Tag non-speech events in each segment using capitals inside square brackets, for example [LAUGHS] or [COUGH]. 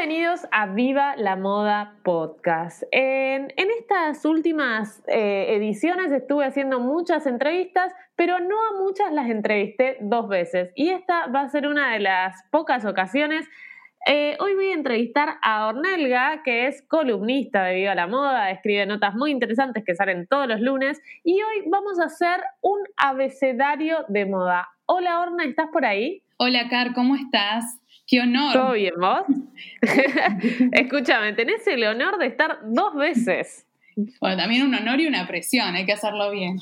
Bienvenidos a Viva la Moda Podcast. En, estas últimas eh, ediciones estuve haciendo muchas entrevistas, pero no a muchas las entrevisté dos veces. Y esta va a ser una de las pocas ocasiones. Eh, hoy voy a entrevistar a Ornelga, que es columnista de Viva la Moda, escribe notas muy interesantes que salen todos los lunes. Y hoy vamos a hacer un abecedario de moda. Hola Orna, ¿estás por ahí? Hola Car, ¿cómo estás? ¡Qué honor! ¿Todo bien vos? [LAUGHS] Escúchame, tenés el honor de estar dos veces. Bueno, también un honor y una presión, hay que hacerlo bien.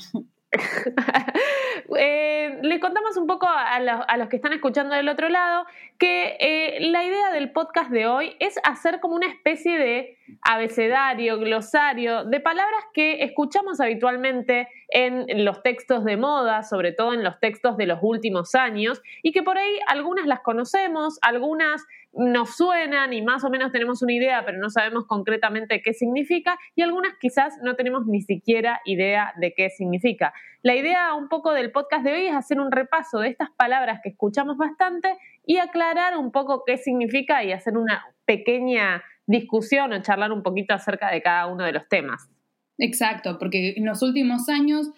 [LAUGHS] eh, le contamos un poco a los, que están escuchando del otro lado que eh, la idea del podcast de hoy es hacer como una especie de abecedario, glosario de palabras que escuchamos habitualmente en los textos de moda, sobre todo en los textos de los últimos años, y que por ahí algunas las conocemos, algunas nos suenan y más o menos tenemos una idea, pero no sabemos concretamente qué significa, y algunas quizás no tenemos ni siquiera idea de qué significa. La idea un poco del podcast de hoy es hacer un repaso de estas palabras que escuchamos bastante y aclarar un poco qué significa y hacer una pequeña discusión o charlar un poquito acerca de cada uno de los temas. Exacto, porque en los últimos años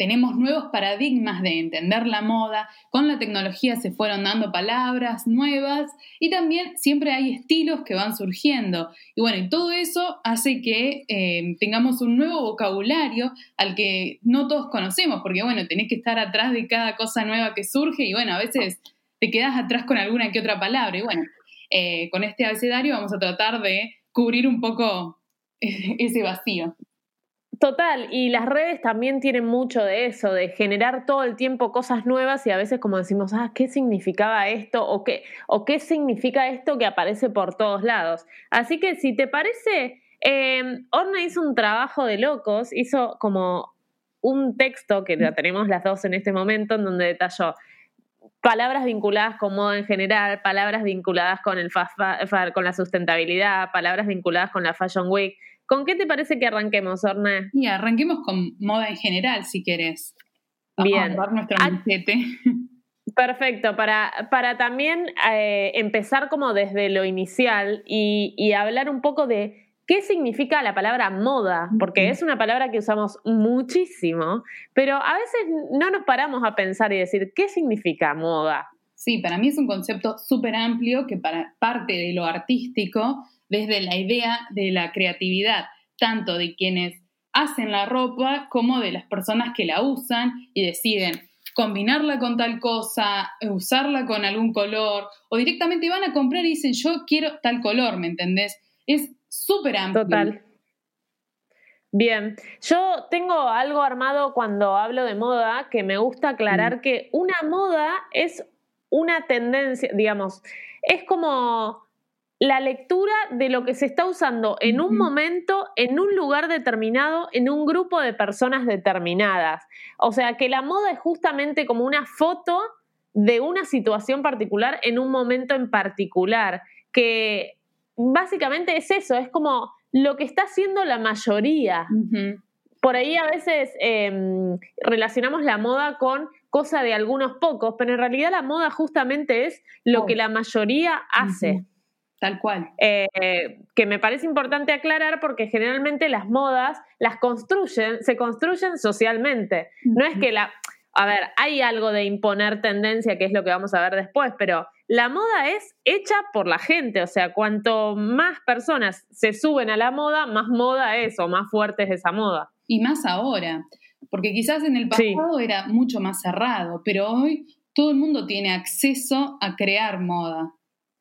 tenemos nuevos paradigmas de entender la moda, con la tecnología se fueron dando palabras nuevas y también siempre hay estilos que van surgiendo. Y bueno, y todo eso hace que eh, tengamos un nuevo vocabulario al que no todos conocemos, porque bueno, tenés que estar atrás de cada cosa nueva que surge y bueno, a veces te quedas atrás con alguna que otra palabra. Y bueno, eh, con este abecedario vamos a tratar de cubrir un poco [LAUGHS] ese vacío. Total, y las redes también tienen mucho de eso, de generar todo el tiempo cosas nuevas y a veces como decimos, ah, ¿qué significaba esto? ¿O qué, o qué significa esto que aparece por todos lados? Así que si te parece, eh, Orna hizo un trabajo de locos, hizo como un texto que la tenemos las dos en este momento, en donde detalló palabras vinculadas con moda en general, palabras vinculadas con, el con la sustentabilidad, palabras vinculadas con la Fashion Week. ¿Con qué te parece que arranquemos, Orne? Y arranquemos con moda en general, si querés. Bien. A nuestro ah, Perfecto, para, para también eh, empezar como desde lo inicial y, y hablar un poco de qué significa la palabra moda, porque es una palabra que usamos muchísimo, pero a veces no nos paramos a pensar y decir, ¿qué significa moda? Sí, para mí es un concepto súper amplio que para parte de lo artístico, desde la idea de la creatividad, tanto de quienes hacen la ropa como de las personas que la usan y deciden combinarla con tal cosa, usarla con algún color, o directamente van a comprar y dicen, yo quiero tal color, ¿me entendés? Es súper amplio. Total. Bien, yo tengo algo armado cuando hablo de moda que me gusta aclarar mm. que una moda es una tendencia, digamos, es como la lectura de lo que se está usando en un momento, en un lugar determinado, en un grupo de personas determinadas. O sea, que la moda es justamente como una foto de una situación particular en un momento en particular, que básicamente es eso, es como lo que está haciendo la mayoría. Por ahí a veces em, relacionamos la moda con cosa de algunos pocos, pero en realidad la moda justamente es lo que la mayoría hace. Tal cual. Eh, que me parece importante aclarar porque generalmente las modas las construyen, se construyen socialmente. No es que la. A ver, hay algo de imponer tendencia, que es lo que vamos a ver después, pero la moda es hecha por la gente, o sea, cuanto más personas se suben a la moda, más moda es o más fuerte es esa moda. Y más ahora. Porque quizás en el pasado era mucho más cerrado, pero hoy todo el mundo tiene acceso a crear moda,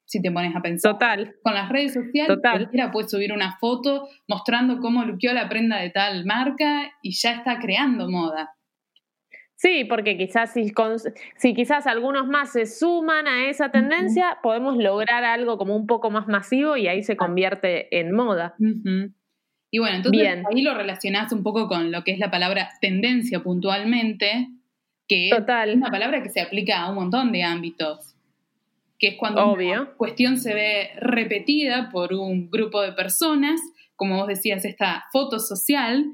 si te pones a pensar. Total. Con las redes sociales, cualquiera puede subir una foto mostrando cómo luqueó la prenda de tal marca y ya está creando moda. Sí, porque quizás si, si, quizás algunos más se suman a esa tendencia, podemos lograr algo como un poco más masivo y ahí se convierte en moda. Y bueno, entonces ahí lo relacionás un poco con lo que es la palabra tendencia puntualmente, que es una palabra que se aplica a un montón de ámbitos, que es cuando Obvio. una cuestión se ve repetida por un grupo de personas, como vos decías, esta foto social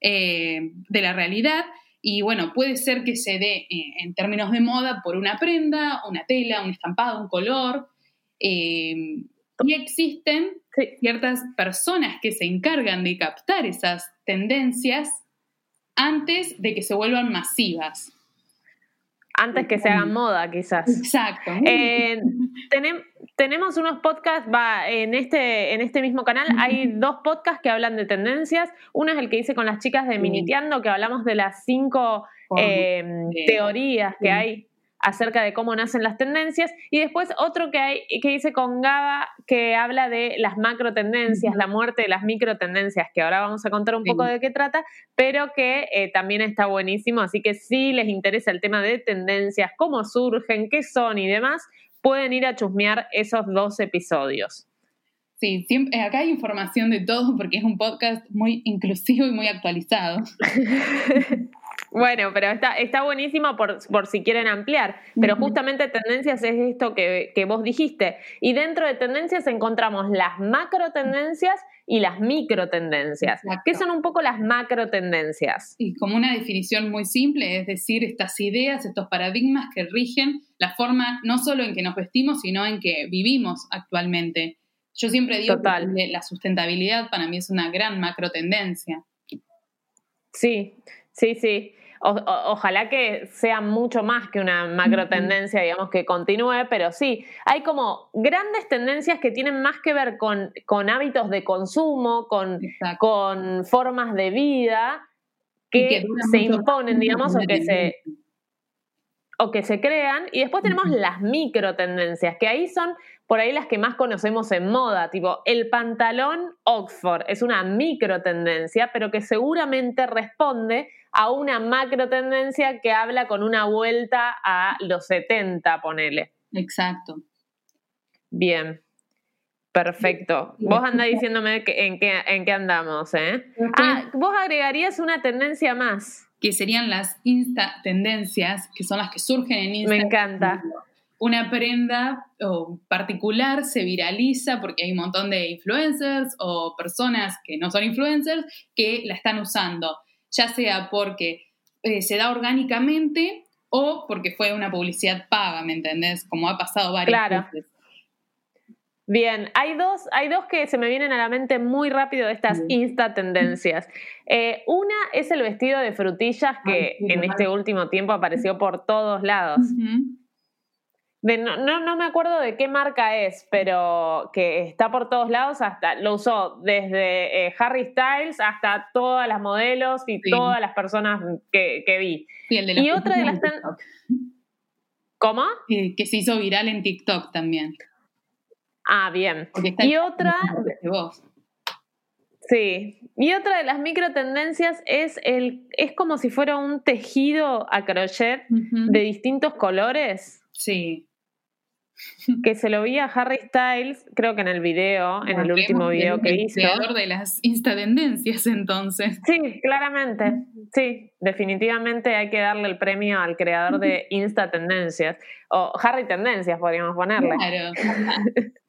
eh, de la realidad, y bueno, puede ser que se dé eh, en términos de moda por una prenda, una tela, un estampado, un color. Eh, y existen ciertas personas que se encargan de captar esas tendencias antes de que se vuelvan masivas. Antes que se hagan moda, quizás. Exacto. Eh, tenemos unos podcasts, va, en este, en este mismo canal hay dos podcasts que hablan de tendencias. Uno es el que hice con las chicas de Miniteando, que hablamos de las cinco eh, teorías que hay acerca de cómo nacen las tendencias y después otro que hay que hice con Gaba que habla de las macro tendencias, la muerte de las micro tendencias, que ahora vamos a contar un poco de qué trata, pero que eh, también está buenísimo, así que si les interesa el tema de tendencias, cómo surgen, qué son y demás, pueden ir a chusmear esos dos episodios. Sí, siempre, acá hay información de todo porque es un podcast muy inclusivo y muy actualizado. [LAUGHS] Bueno, pero está, está buenísimo por, por si quieren ampliar. Pero justamente tendencias es esto que, que, vos dijiste. Y dentro de tendencias encontramos las macro tendencias y las micro tendencias. ¿Qué son un poco las macro tendencias? Y como una definición muy simple, es decir, estas ideas, estos paradigmas que rigen la forma no solo en que nos vestimos, sino en que vivimos actualmente. Yo siempre digo que la sustentabilidad para mí es una gran macro tendencia. Sí, sí, sí. Ojalá que sea mucho más que una macro tendencia, digamos, que continúe, pero sí, hay como grandes tendencias que tienen más que ver con, con hábitos de consumo, con, con formas de vida que, se imponen, digamos, o que se, o que se crean. Y después tenemos las micro tendencias, que ahí son por ahí las que más conocemos en moda, tipo el pantalón Oxford es una micro tendencia, pero que seguramente responde a una macro tendencia que habla con una vuelta a los 70, ponele. Exacto. Bien. Perfecto. Vos andás diciéndome en, qué, en qué andamos, ¿eh? Ah, vos agregarías una tendencia más. Que serían las insta tendencias, que son las que surgen en Instagram. Me encanta. Una prenda particular se viraliza porque hay un montón de influencers o personas que no son influencers que la están usando ya sea porque eh, se da orgánicamente o porque fue una publicidad paga, ¿me entendés? Como ha pasado varias claro. veces. Bien, hay dos, hay dos que se me vienen a la mente muy rápido de estas insta tendencias. [LAUGHS] Eh, una es el vestido de frutillas que en este último tiempo apareció por todos lados no, no, me acuerdo de qué marca es, pero que está por todos lados, hasta lo usó desde eh, Harry Styles hasta todas las modelos y todas las personas que, vi. y otra de las... ¿Cómo? que se hizo viral en TikTok también. Ah, bien. Y otra... Sí. Y otra de las micro tendencias es el, es como si fuera un tejido a crochet de distintos colores. Sí [LAUGHS] que se lo vi a Harry Styles, creo que en el video, en el último video que hizo. creador de las instatendencias, entonces. Sí, claramente. Sí, definitivamente hay que darle el premio al creador de [LAUGHS] Insta-tendencias. O Harry Tendencias, podríamos ponerle. Claro. [LAUGHS]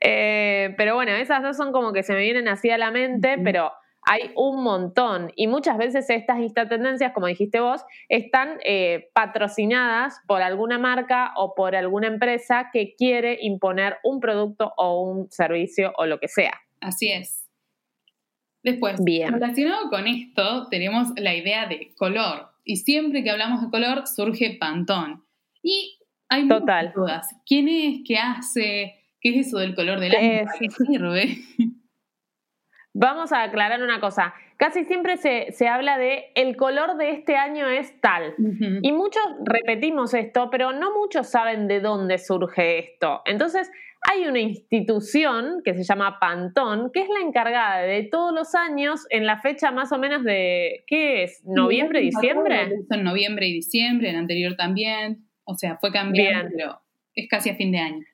Eh, pero bueno, esas dos son como que se me vienen así a la mente, pero hay un montón y muchas veces estas instatendencias, como dijiste vos, están eh, patrocinadas por alguna marca o por alguna empresa que quiere imponer un producto o un servicio o lo que sea. Así es. Después, Bien. relacionado con esto, tenemos la idea de color. Y siempre que hablamos de color surge Pantón. Y hay Total. muchas dudas. ¿Quién es? ¿Qué hace? ¿Qué es eso del color del agua? [LAUGHS] ¿Qué sirve? Vamos a aclarar una cosa. casi siempre se, se habla de el color de este año es tal. Y muchos repetimos esto, pero no muchos saben de dónde surge esto. Entonces, hay una institución que se llama Pantón, que es la encargada de todos los años en la fecha más o menos de, ¿qué es? ¿Noviembre, diciembre? En noviembre y diciembre, el anterior también. O sea, fue cambiando, pero es casi a fin de año.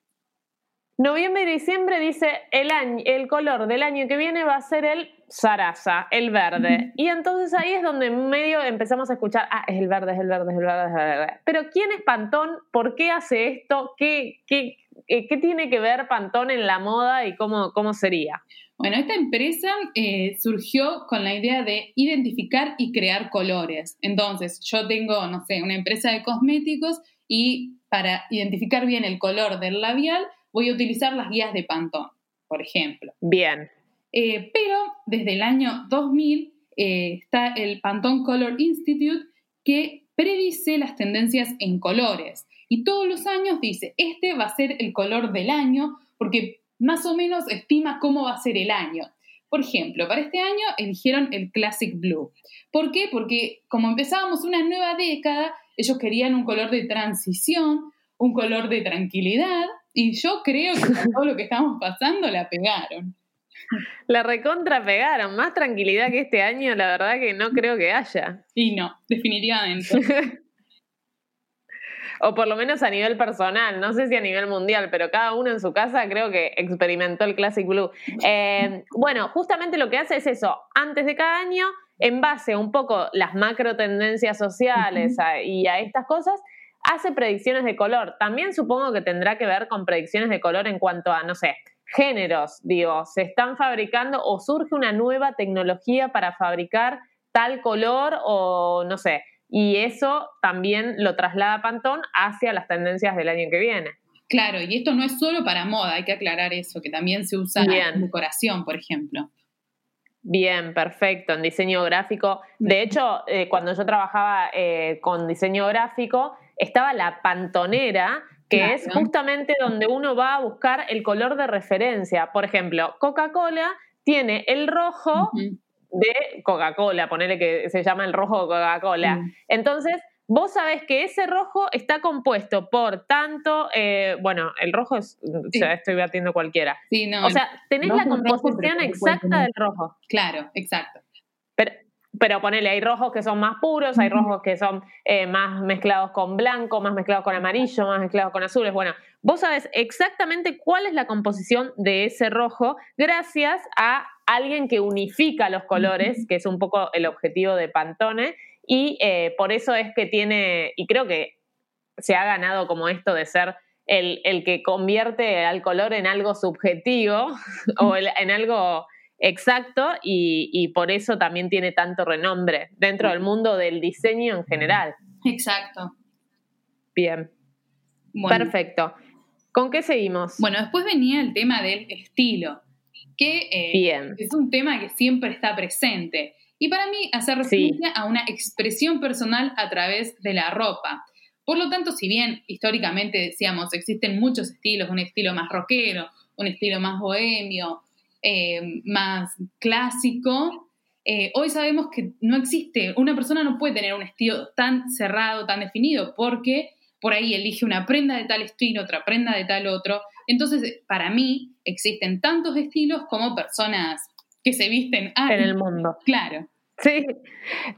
Noviembre y diciembre dice el, año, el color del año que viene va a ser el zaraza, el verde. Y entonces ahí es donde en medio empezamos a escuchar, ah, es el verde, es el verde, es el verde, es el verde. Pero ¿quién es Pantón? ¿Por qué hace esto? ¿Qué, qué, eh, ¿qué tiene que ver Pantón en la moda y cómo, cómo sería? Bueno, esta empresa eh, surgió con la idea de identificar y crear colores. Entonces, yo tengo, no sé, una empresa de cosméticos y para identificar bien el color del labial voy a utilizar las guías de Pantón, por ejemplo. Bien. Eh, pero desde el año 2000 está el Pantone Color Institute que predice las tendencias en colores y todos los años dice, este va a ser el color del año, porque más o menos estima cómo va a ser el año. Por ejemplo, para este año eligieron el Classic Blue. ¿Por qué? Porque como empezábamos una nueva década, ellos querían un color de transición, un color de tranquilidad, y yo creo que con todo lo que estamos pasando la pegaron. La recontra pegaron, más tranquilidad que este año, la verdad que no creo que haya. Y no, definitivamente. [LAUGHS] o por lo menos a nivel personal, no sé si a nivel mundial, pero cada uno en su casa creo que experimentó el Classic Blue. Eh, bueno, justamente lo que hace es eso, antes de cada año, en base a un poco las macro tendencias sociales y a estas cosas, hace predicciones de color. También supongo que tendrá que ver con predicciones de color en cuanto a, no sé, géneros, digo, se están fabricando o surge una nueva tecnología para fabricar tal color o no sé, y eso también lo traslada Pantón hacia las tendencias del año que viene. Claro, y esto no es solo para moda, hay que aclarar eso, que también se usa en decoración, por ejemplo. Bien, perfecto, en diseño gráfico. De hecho, eh, cuando yo trabajaba eh, con diseño gráfico, estaba la pantonera, que es justamente donde uno va a buscar el color de referencia. Por ejemplo, Coca-Cola tiene el rojo de Coca-Cola, ponerle que se llama el rojo Coca-Cola. Mm. Entonces, vos sabés que ese rojo está compuesto por tanto, eh, bueno, el rojo es, o sea, estoy batiendo cualquiera. o sea, tenés la composición exacta del rojo. Claro, exacto. Pero, pero ponele, hay rojos que son más puros, hay rojos que son eh, más mezclados con blanco, más mezclados con amarillo, más mezclados con azules. Bueno, vos sabés exactamente cuál es la composición de ese rojo gracias a alguien que unifica los colores, que es un poco el objetivo de Pantone, y eh, por eso es que tiene, y creo que se ha ganado como esto de ser el, que convierte al color en algo subjetivo [LAUGHS] o en algo exacto y, por eso también tiene tanto renombre dentro del mundo del diseño en general. Exacto. Bien. Perfecto. ¿Con qué seguimos? Bueno, después venía el tema del estilo que eh, es un tema que siempre está presente. Y para mí hace referencia a una expresión personal a través de la ropa. Por lo tanto, si bien históricamente decíamos existen muchos estilos, un estilo más rockero, un estilo más bohemio, eh, más clásico, eh, hoy sabemos que no existe, una persona no puede tener un estilo tan cerrado, tan definido, porque por ahí elige una prenda de tal estilo, otra prenda de tal otro. Entonces, para mí, existen tantos estilos como personas que se visten en el mundo. Claro. Sí,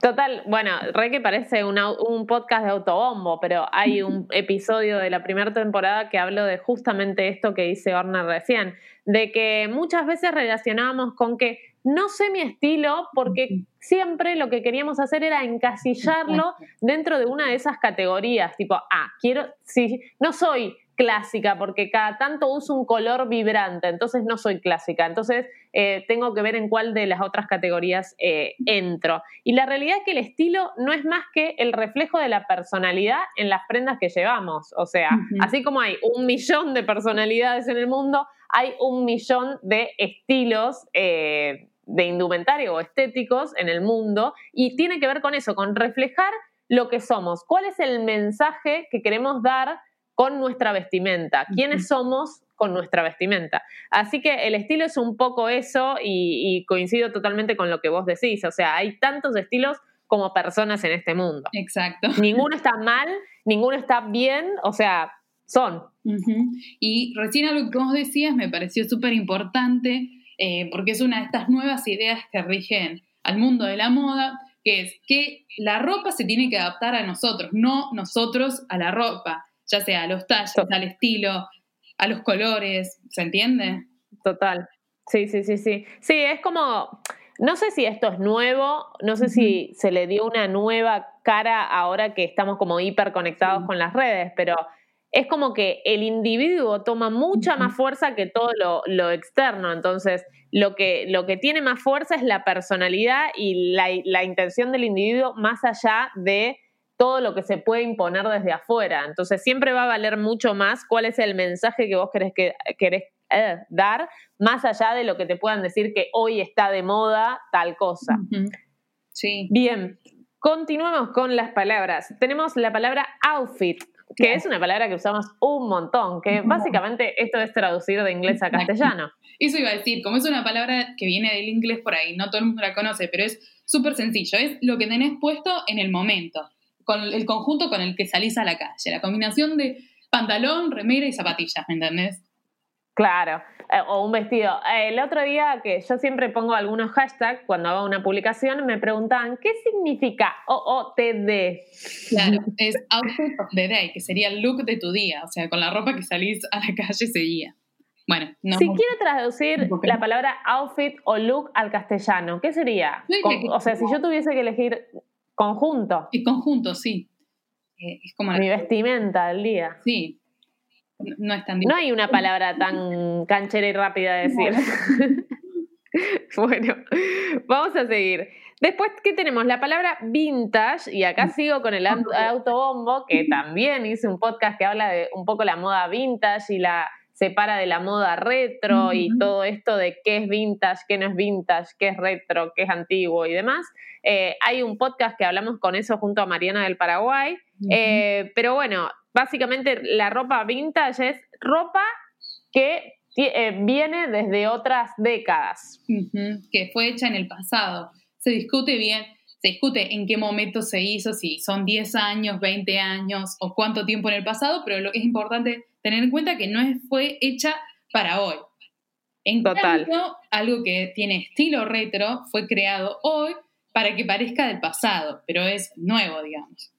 total. Bueno, re que parece un podcast de autobombo, pero hay un [LAUGHS] episodio de la primera temporada que hablo de justamente esto que dice Orner recién, de que muchas veces relacionábamos con que no sé mi estilo porque siempre lo que queríamos hacer era encasillarlo dentro de una de esas categorías, tipo, ah, quiero, si no soy clásica porque cada tanto uso un color vibrante, entonces no soy clásica, entonces eh, tengo que ver en cuál de las otras categorías eh, entro. Y la realidad es que el estilo no es más que el reflejo de la personalidad en las prendas que llevamos, o sea, así como hay un millón de personalidades en el mundo, hay un millón de estilos. Eh, de indumentario o estéticos en el mundo y tiene que ver con eso, con reflejar lo que somos, cuál es el mensaje que queremos dar con nuestra vestimenta, quiénes somos con nuestra vestimenta. Así que el estilo es un poco eso y, y coincido totalmente con lo que vos decís. O sea, hay tantos estilos como personas en este mundo. Exacto. Ninguno está mal, ninguno está bien, o sea, son. Y recién algo que vos decías me pareció súper importante, eh, porque es una de estas nuevas ideas que rigen al mundo de la moda, que es que la ropa se tiene que adaptar a nosotros, no nosotros a la ropa, ya sea a los talles, al estilo, a los colores, ¿se entiende? Total. Sí, sí, sí, sí. Sí, es como no sé si esto es nuevo, no sé si se le dio una nueva cara ahora que estamos como hiper conectados con las redes, pero es como que el individuo toma mucha más fuerza que todo lo, externo. Entonces, lo que, lo que, tiene más fuerza es la personalidad y la, la, intención del individuo más allá de todo lo que se puede imponer desde afuera. Entonces, siempre va a valer mucho más cuál es el mensaje que vos querés, que, querés eh, dar, más allá de lo que te puedan decir que hoy está de moda tal cosa. Sí. Bien, continuemos con las palabras. Tenemos la palabra outfit, que es una palabra que usamos un montón, que básicamente esto es traducir de inglés a castellano. [LAUGHS] Eso iba a decir, como es una palabra que viene del inglés por ahí, no todo el mundo la conoce, pero es súper sencillo, es lo que tenés puesto en el momento, con el conjunto con el que salís a la calle, la combinación de pantalón, remera y zapatillas, ¿me entendés? Claro, eh, o un vestido. El otro día que yo siempre pongo algunos hashtags cuando hago una publicación, me preguntaban, ¿qué significa OOTD? Claro, es Outfit of the Day, que sería el look de tu día, o sea, con la ropa que salís a la calle ese día. Bueno, no. Si quiero traducir la palabra outfit o look al castellano, ¿qué sería? o sea, si yo tuviese que elegir conjunto. Y conjunto, sí. Eh, es como Mi vestimenta del día. Sí, no es tan No hay una palabra tan canchera y rápida de decir. [LAUGHS] bueno, vamos a seguir. Después, ¿qué tenemos? La palabra vintage, y acá sigo con el autobombo, que también hice un podcast que habla de un poco la moda vintage y la separa de la moda retro y todo esto de qué es vintage, qué no es vintage, qué es retro, qué es antiguo y demás. Eh, hay un podcast que hablamos con eso junto a Mariana del Paraguay. Eh, pero bueno, básicamente la ropa vintage es ropa que eh, viene desde otras décadas. que fue hecha en el pasado. Se discute bien, se discute en qué momento se hizo, si son 10 años, 20 años o cuánto tiempo en el pasado, pero lo que es importante tener en cuenta que no fue hecha para hoy. En Total. cambio, algo que tiene estilo retro fue creado hoy para que parezca del pasado, pero es nuevo, digamos.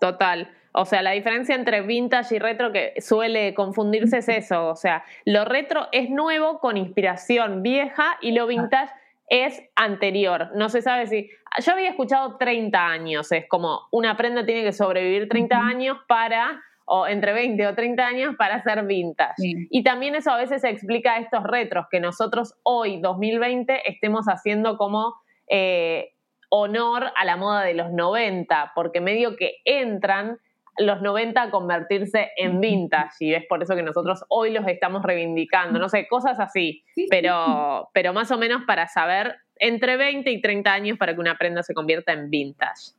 Total. O sea, la diferencia entre vintage y retro que suele confundirse es eso. O sea, lo retro es nuevo con inspiración vieja y lo vintage es anterior. No se sabe si... Yo había escuchado 30 años, es como una prenda tiene que sobrevivir 30 años para o entre 20 o 30 años para ser vintage. Y también eso a veces explica estos retros que nosotros hoy, 2020, estemos haciendo como eh, honor a la moda de los 90, porque medio que entran los 90 a convertirse en vintage y es por eso que nosotros hoy los estamos reivindicando, no sé, cosas así, pero, pero más o menos para saber entre 20 y 30 años para que una prenda se convierta en vintage.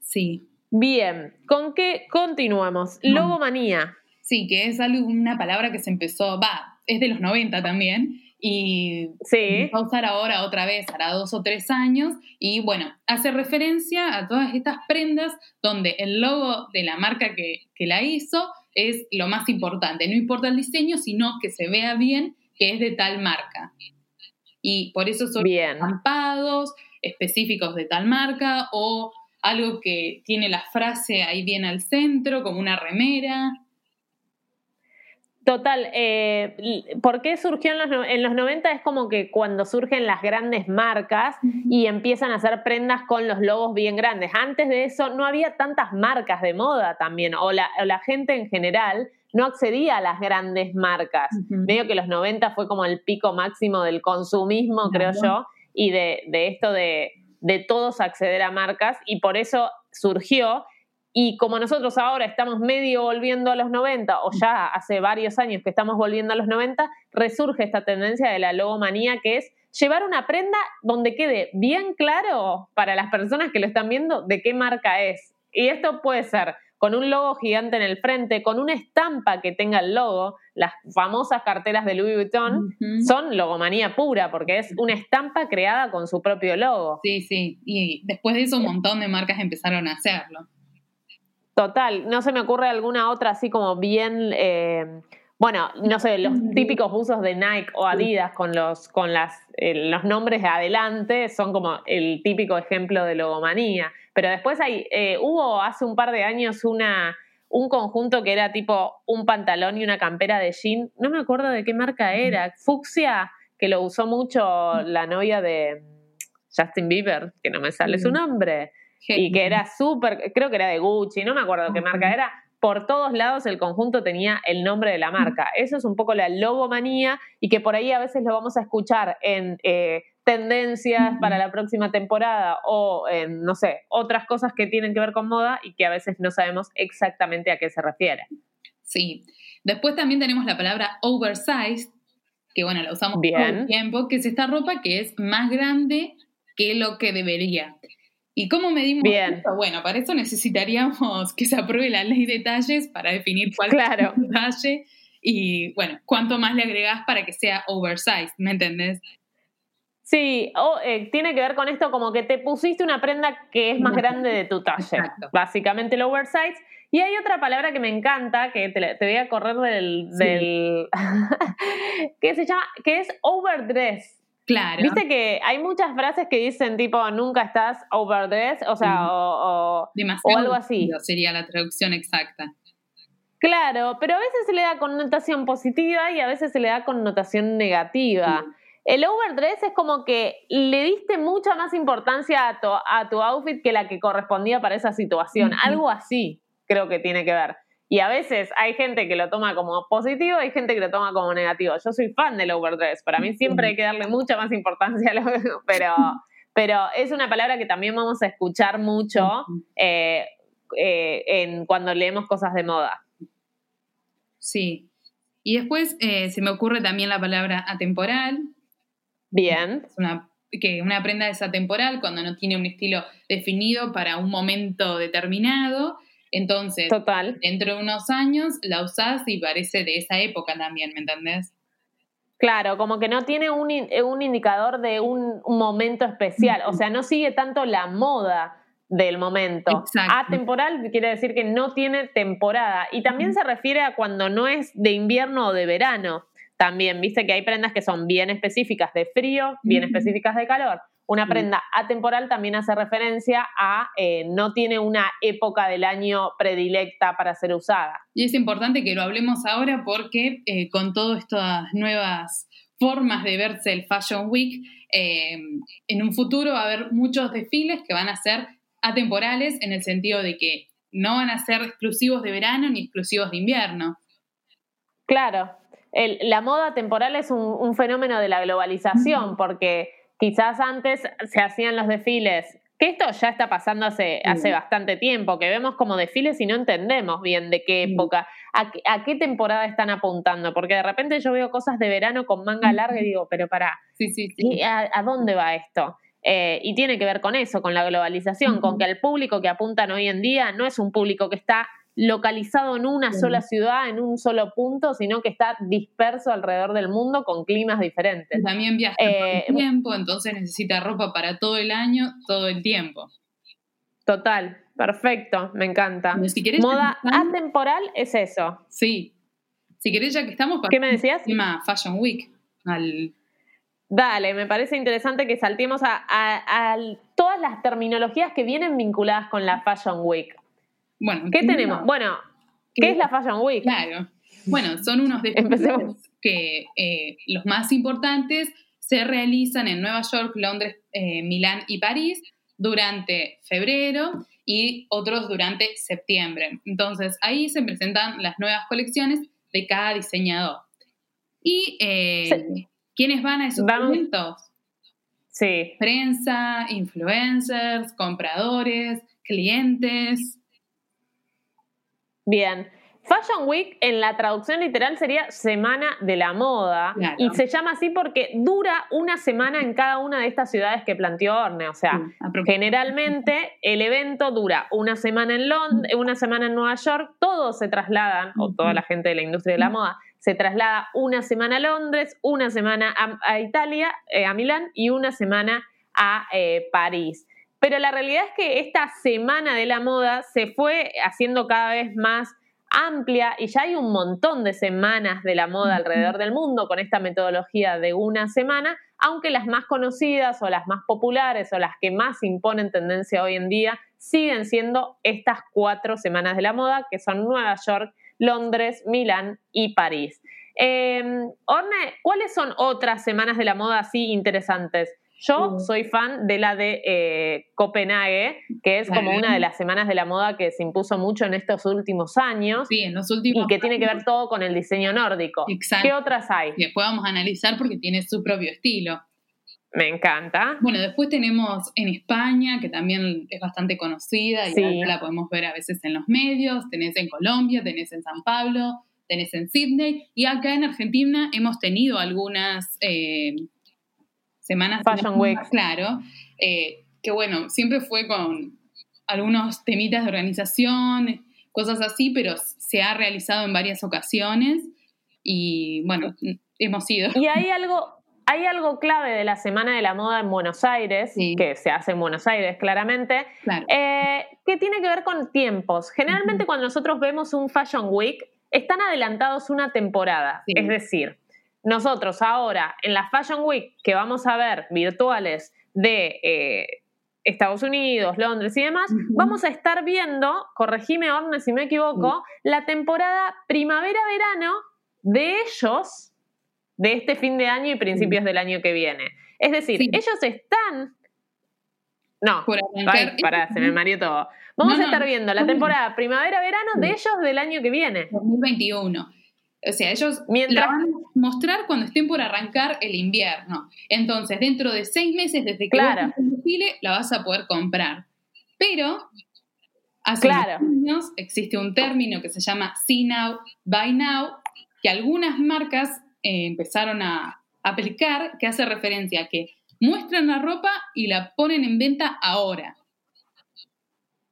Sí. Bien, ¿con qué continuamos? Logomanía. Sí, que es algo, una palabra que se empezó, va, es de los 90 también, y sí. va a usar ahora otra vez, hará dos o tres años, y bueno, hace referencia a todas estas prendas donde el logo de la marca que, la hizo es lo más importante, no importa el diseño, sino que se vea bien que es de tal marca. Y por eso son estampados específicos de tal marca o algo que tiene la frase ahí bien al centro, como una remera. Total, eh, ¿por qué surgió en los, en los 90? Es como que cuando surgen las grandes marcas y empiezan a hacer prendas con los logos bien grandes. Antes de eso no había tantas marcas de moda también, o la, gente en general no accedía a las grandes marcas. Medio que los 90 fue como el pico máximo del consumismo, creo yo, y de, de esto de, de todos acceder a marcas, y por eso surgió y como nosotros ahora estamos medio volviendo a los 90, o ya hace varios años que estamos volviendo a los 90, resurge esta tendencia de la logomanía que es llevar una prenda donde quede bien claro para las personas que lo están viendo de qué marca es. Y esto puede ser con un logo gigante en el frente, con una estampa que tenga el logo. Las famosas carteras de Louis Vuitton son logomanía pura, porque es una estampa creada con su propio logo. Sí, sí. Y después de eso un montón de marcas empezaron a hacerlo. Total, no se me ocurre alguna otra así como bien, eh, bueno, no sé, los típicos usos de Nike o Adidas con los, con las, eh, los nombres de adelante son como el típico ejemplo de logomanía. Pero después hay, eh, hubo hace un par de años una, un conjunto que era tipo un pantalón y una campera de jean, no me acuerdo de qué marca era, Fuxia, que lo usó mucho la novia de Justin Bieber, que no me sale su nombre y que era súper, creo que era de Gucci, no me acuerdo qué marca era. Por todos lados el conjunto tenía el nombre de la marca. Eso es un poco la logomanía y que por ahí a veces lo vamos a escuchar en eh, tendencias para la próxima temporada o en, no sé, otras cosas que tienen que ver con moda y que a veces no sabemos exactamente a qué se refiere. Sí. Después también tenemos la palabra oversized, que bueno, la usamos Bien. todo el tiempo, que es esta ropa que es más grande que lo que debería. ¿Y cómo medimos Bien. Bueno, para eso necesitaríamos que se apruebe la ley de talles para definir cuál claro. es el talle y, bueno, cuánto más le agregás para que sea oversized, ¿me entendés? Sí, o, eh, tiene que ver con esto como que te pusiste una prenda que es más grande de tu talle, básicamente el oversized. Y hay otra palabra que me encanta, que te, voy a correr del... del [LAUGHS] que se llama, que es overdress. Claro. Viste que hay muchas frases que dicen tipo nunca estás overdressed, o sea, o, o, algo así. Sería la traducción exacta. Claro, pero a veces se le da connotación positiva y a veces se le da connotación negativa. El overdress es como que le diste mucha más importancia a tu, a tu outfit que la que correspondía para esa situación. Algo así creo que tiene que ver. Y a veces hay gente que lo toma como positivo, hay gente que lo toma como negativo. Yo soy fan del overdress, para mí siempre hay que darle mucha más importancia, a lo, pero, pero es una palabra que también vamos a escuchar mucho eh, eh, en, cuando leemos cosas de moda. Sí. Y después eh, se me ocurre también la palabra atemporal. Bien. Es una, que una prenda es atemporal cuando no tiene un estilo definido para un momento determinado entonces, Total. dentro de unos años la usás y parece de esa época también, ¿me entendés? Claro, como que no tiene un, un indicador de un, momento especial, o sea, no sigue tanto la moda del momento. Exacto. Atemporal quiere decir que no tiene temporada y también se refiere a cuando no es de invierno o de verano. También, viste que hay prendas que son bien específicas de frío, bien específicas de calor. Una prenda atemporal también hace referencia a eh, no tiene una época del año predilecta para ser usada. Y es importante que lo hablemos ahora porque eh, con todas estas nuevas formas de verse el Fashion Week, eh, en un futuro va a haber muchos desfiles que van a ser atemporales en el sentido de que no van a ser exclusivos de verano ni exclusivos de invierno. Claro, la moda temporal es un, un fenómeno de la globalización porque quizás antes se hacían los desfiles, que esto ya está pasando hace, hace bastante tiempo, que vemos como desfiles y no entendemos bien de qué época, a, qué temporada están apuntando, porque de repente yo veo cosas de verano con manga larga y digo, pero para, sí, sí, ¿a, dónde va esto? Eh, y tiene que ver con eso, con la globalización, con que el público que apuntan hoy en día no es un público que está localizado en una sola ciudad, en un solo punto, sino que está disperso alrededor del mundo con climas diferentes. También viaja todo el eh, tiempo, entonces necesita ropa para todo el año, todo el tiempo. Total, perfecto, me encanta. Moda atemporal es eso. Sí. Si querés, ya que estamos, ¿qué me decías? Fashion Week. Dale, me parece interesante que saltemos a todas las terminologías que vienen vinculadas con la Fashion Week. Bueno, ¿qué tenemos? Bueno, ¿qué, es la Fashion Week? Claro. Bueno, son unos desfiles que eh, los más importantes se realizan en Nueva York, Londres, eh, Milán y París durante febrero y otros durante septiembre. Entonces ahí se presentan las nuevas colecciones de cada diseñador. ¿Y eh, quiénes van a esos eventos? Sí. Prensa, influencers, compradores, clientes. Bien. Fashion Week en la traducción literal sería Semana de la Moda y se llama así porque dura una semana en cada una de estas ciudades que planteó Orne. O sea, generalmente el evento dura una semana en Londres, una semana en Nueva York, todos se trasladan, o toda la gente de la industria de la moda, se traslada una semana a Londres, una semana a, Italia, eh, a Milán y una semana a eh, París. Pero la realidad es que esta semana de la moda se fue haciendo cada vez más amplia y ya hay un montón de semanas de la moda alrededor del mundo con esta metodología de una semana, aunque las más conocidas o las más populares o las que más imponen tendencia hoy en día siguen siendo estas cuatro semanas de la moda, que son Nueva York, Londres, Milán y París. Eh, Orne, ¿cuáles son otras semanas de la moda así interesantes? Yo soy fan de la de eh, Copenhague, que es como una de las semanas de la moda que se impuso mucho en estos últimos años. Sí, en los últimos Y que tiene que ver todo con el diseño nórdico. Exacto. ¿Qué otras hay? Después vamos a analizar porque tiene su propio estilo. Me encanta. Bueno, después tenemos en España, que también es bastante conocida y la podemos ver a veces en los medios. Tenés en Colombia, tenés en San Pablo, tenés en Sydney. Y acá en Argentina hemos tenido algunas... Eh, semanas. Fashion Week. Claro. Eh, que bueno, siempre fue con algunos temitas de organización, cosas así, pero se ha realizado en varias ocasiones y bueno, hemos ido. Y hay algo, hay algo clave de la Semana de la Moda en Buenos Aires, que se hace en Buenos Aires claramente, eh, que tiene que ver con tiempos. Generalmente cuando nosotros vemos un Fashion Week, están adelantados una temporada, es decir, nosotros ahora en la Fashion Week que vamos a ver virtuales de eh, Estados Unidos, Londres y demás, vamos a estar viendo, corregime Orne si me equivoco, la temporada primavera-verano de ellos de este fin de año y principios del año que viene. Es decir, ellos están... No, para, se [LAUGHS] me mareó todo. Vamos a estar viendo la temporada primavera-verano de ellos del año que viene. 2021. O sea, ellos Mientras... van a mostrar cuando estén por arrancar el invierno. Entonces, dentro de seis meses desde que claro. en Chile, la vas a poder comprar. Pero hace años existe un término que se llama See Now, Buy Now, que algunas marcas eh, empezaron a aplicar, que hace referencia a que muestran la ropa y la ponen en venta ahora.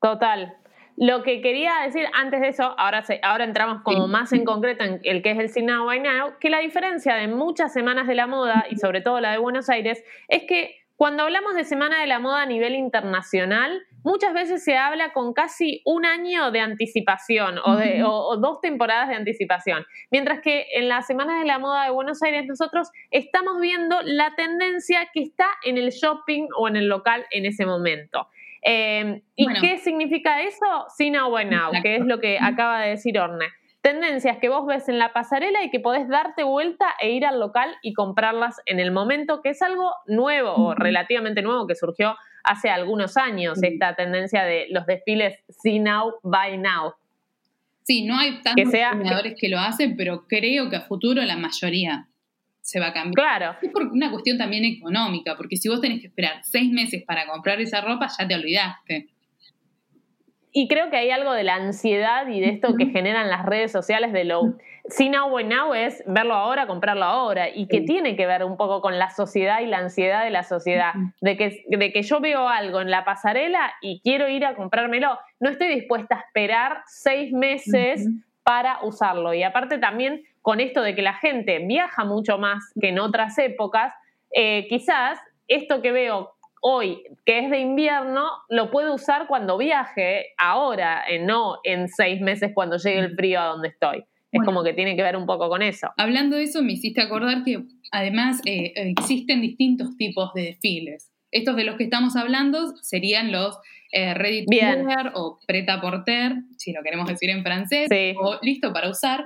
Total. Lo que quería decir antes de eso, ahora, ahora entramos como más en concreto en el que es el Now by Now, que la diferencia de muchas semanas de la moda y sobre todo la de Buenos Aires es que cuando hablamos de Semana de la Moda a nivel internacional, muchas veces se habla con casi un año de anticipación o, de, dos temporadas de anticipación, mientras que en la Semana de la Moda de Buenos Aires nosotros estamos viendo la tendencia que está en el shopping o en el local en ese momento. Em, ¿Y qué significa eso? See now, buy now, que es lo que acaba de decir Orne. Tendencias que vos ves en la pasarela y que podés darte vuelta e ir al local y comprarlas en el momento, que es algo nuevo o relativamente nuevo que surgió hace algunos años, esta tendencia de los desfiles See now, buy now. Sí, no hay tantos diseñadores que lo hacen, pero creo que a futuro la mayoría se va a cambiar. Claro. Es por una cuestión también económica, porque si vos tenés que esperar seis meses para comprar esa ropa, ya te olvidaste. Y creo que hay algo de la ansiedad y de esto que generan las redes sociales de lo si now when now es verlo ahora, comprarlo ahora, y que tiene que ver un poco con la sociedad y la ansiedad de la sociedad, de que, de que yo veo algo en la pasarela y quiero ir a comprármelo, no estoy dispuesta a esperar seis meses para usarlo. Y aparte también con esto de que la gente viaja mucho más que en otras épocas, eh, quizás esto que veo hoy, que es de invierno, lo puedo usar cuando viaje, ahora, eh, no en seis meses cuando llegue el frío a donde estoy. Es como que tiene que ver un poco con eso. Hablando de eso, me hiciste acordar que además eh, existen distintos tipos de desfiles. Estos de los que estamos hablando serían los eh, ready to wear o preta porter, si lo queremos decir en francés, o listo para usar.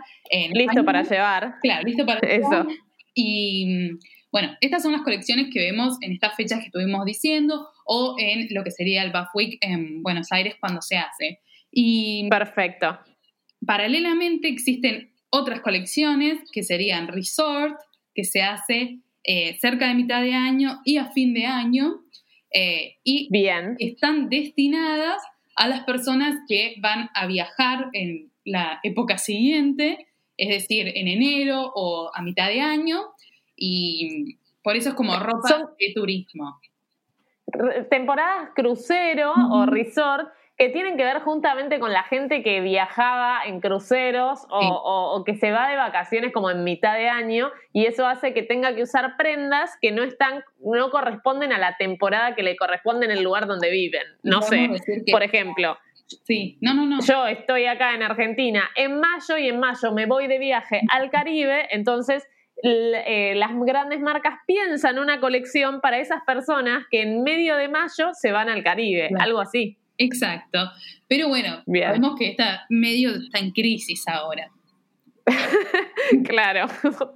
listo para llevar. Claro, listo para [LAUGHS] Eso. Y bueno, estas son las colecciones que vemos en estas fechas que estuvimos diciendo o en lo que sería el Buff Week en Buenos Aires cuando se hace. Y Perfecto. Paralelamente existen otras colecciones que serían Resort, que se hace eh, cerca de mitad de año y a fin de año, eh, y están destinadas a las personas que van a viajar en la época siguiente, es decir, en enero o a mitad de año, y por eso es como ropa de turismo. Temporadas crucero o resort que tienen que ver juntamente con la gente que viajaba en cruceros o, que se va de vacaciones como en mitad de año y eso hace que tenga que usar prendas que no están, no corresponden a la temporada que le corresponde en el lugar donde viven. No sé, por ejemplo. Sí, no, no, no. Yo estoy acá en Argentina en mayo y en mayo me voy de viaje al Caribe, entonces eh, las grandes marcas piensan una colección para esas personas que en medio de mayo se van al Caribe, algo así. Exacto. Pero bueno, vemos que está medio está en crisis ahora. [LAUGHS] claro.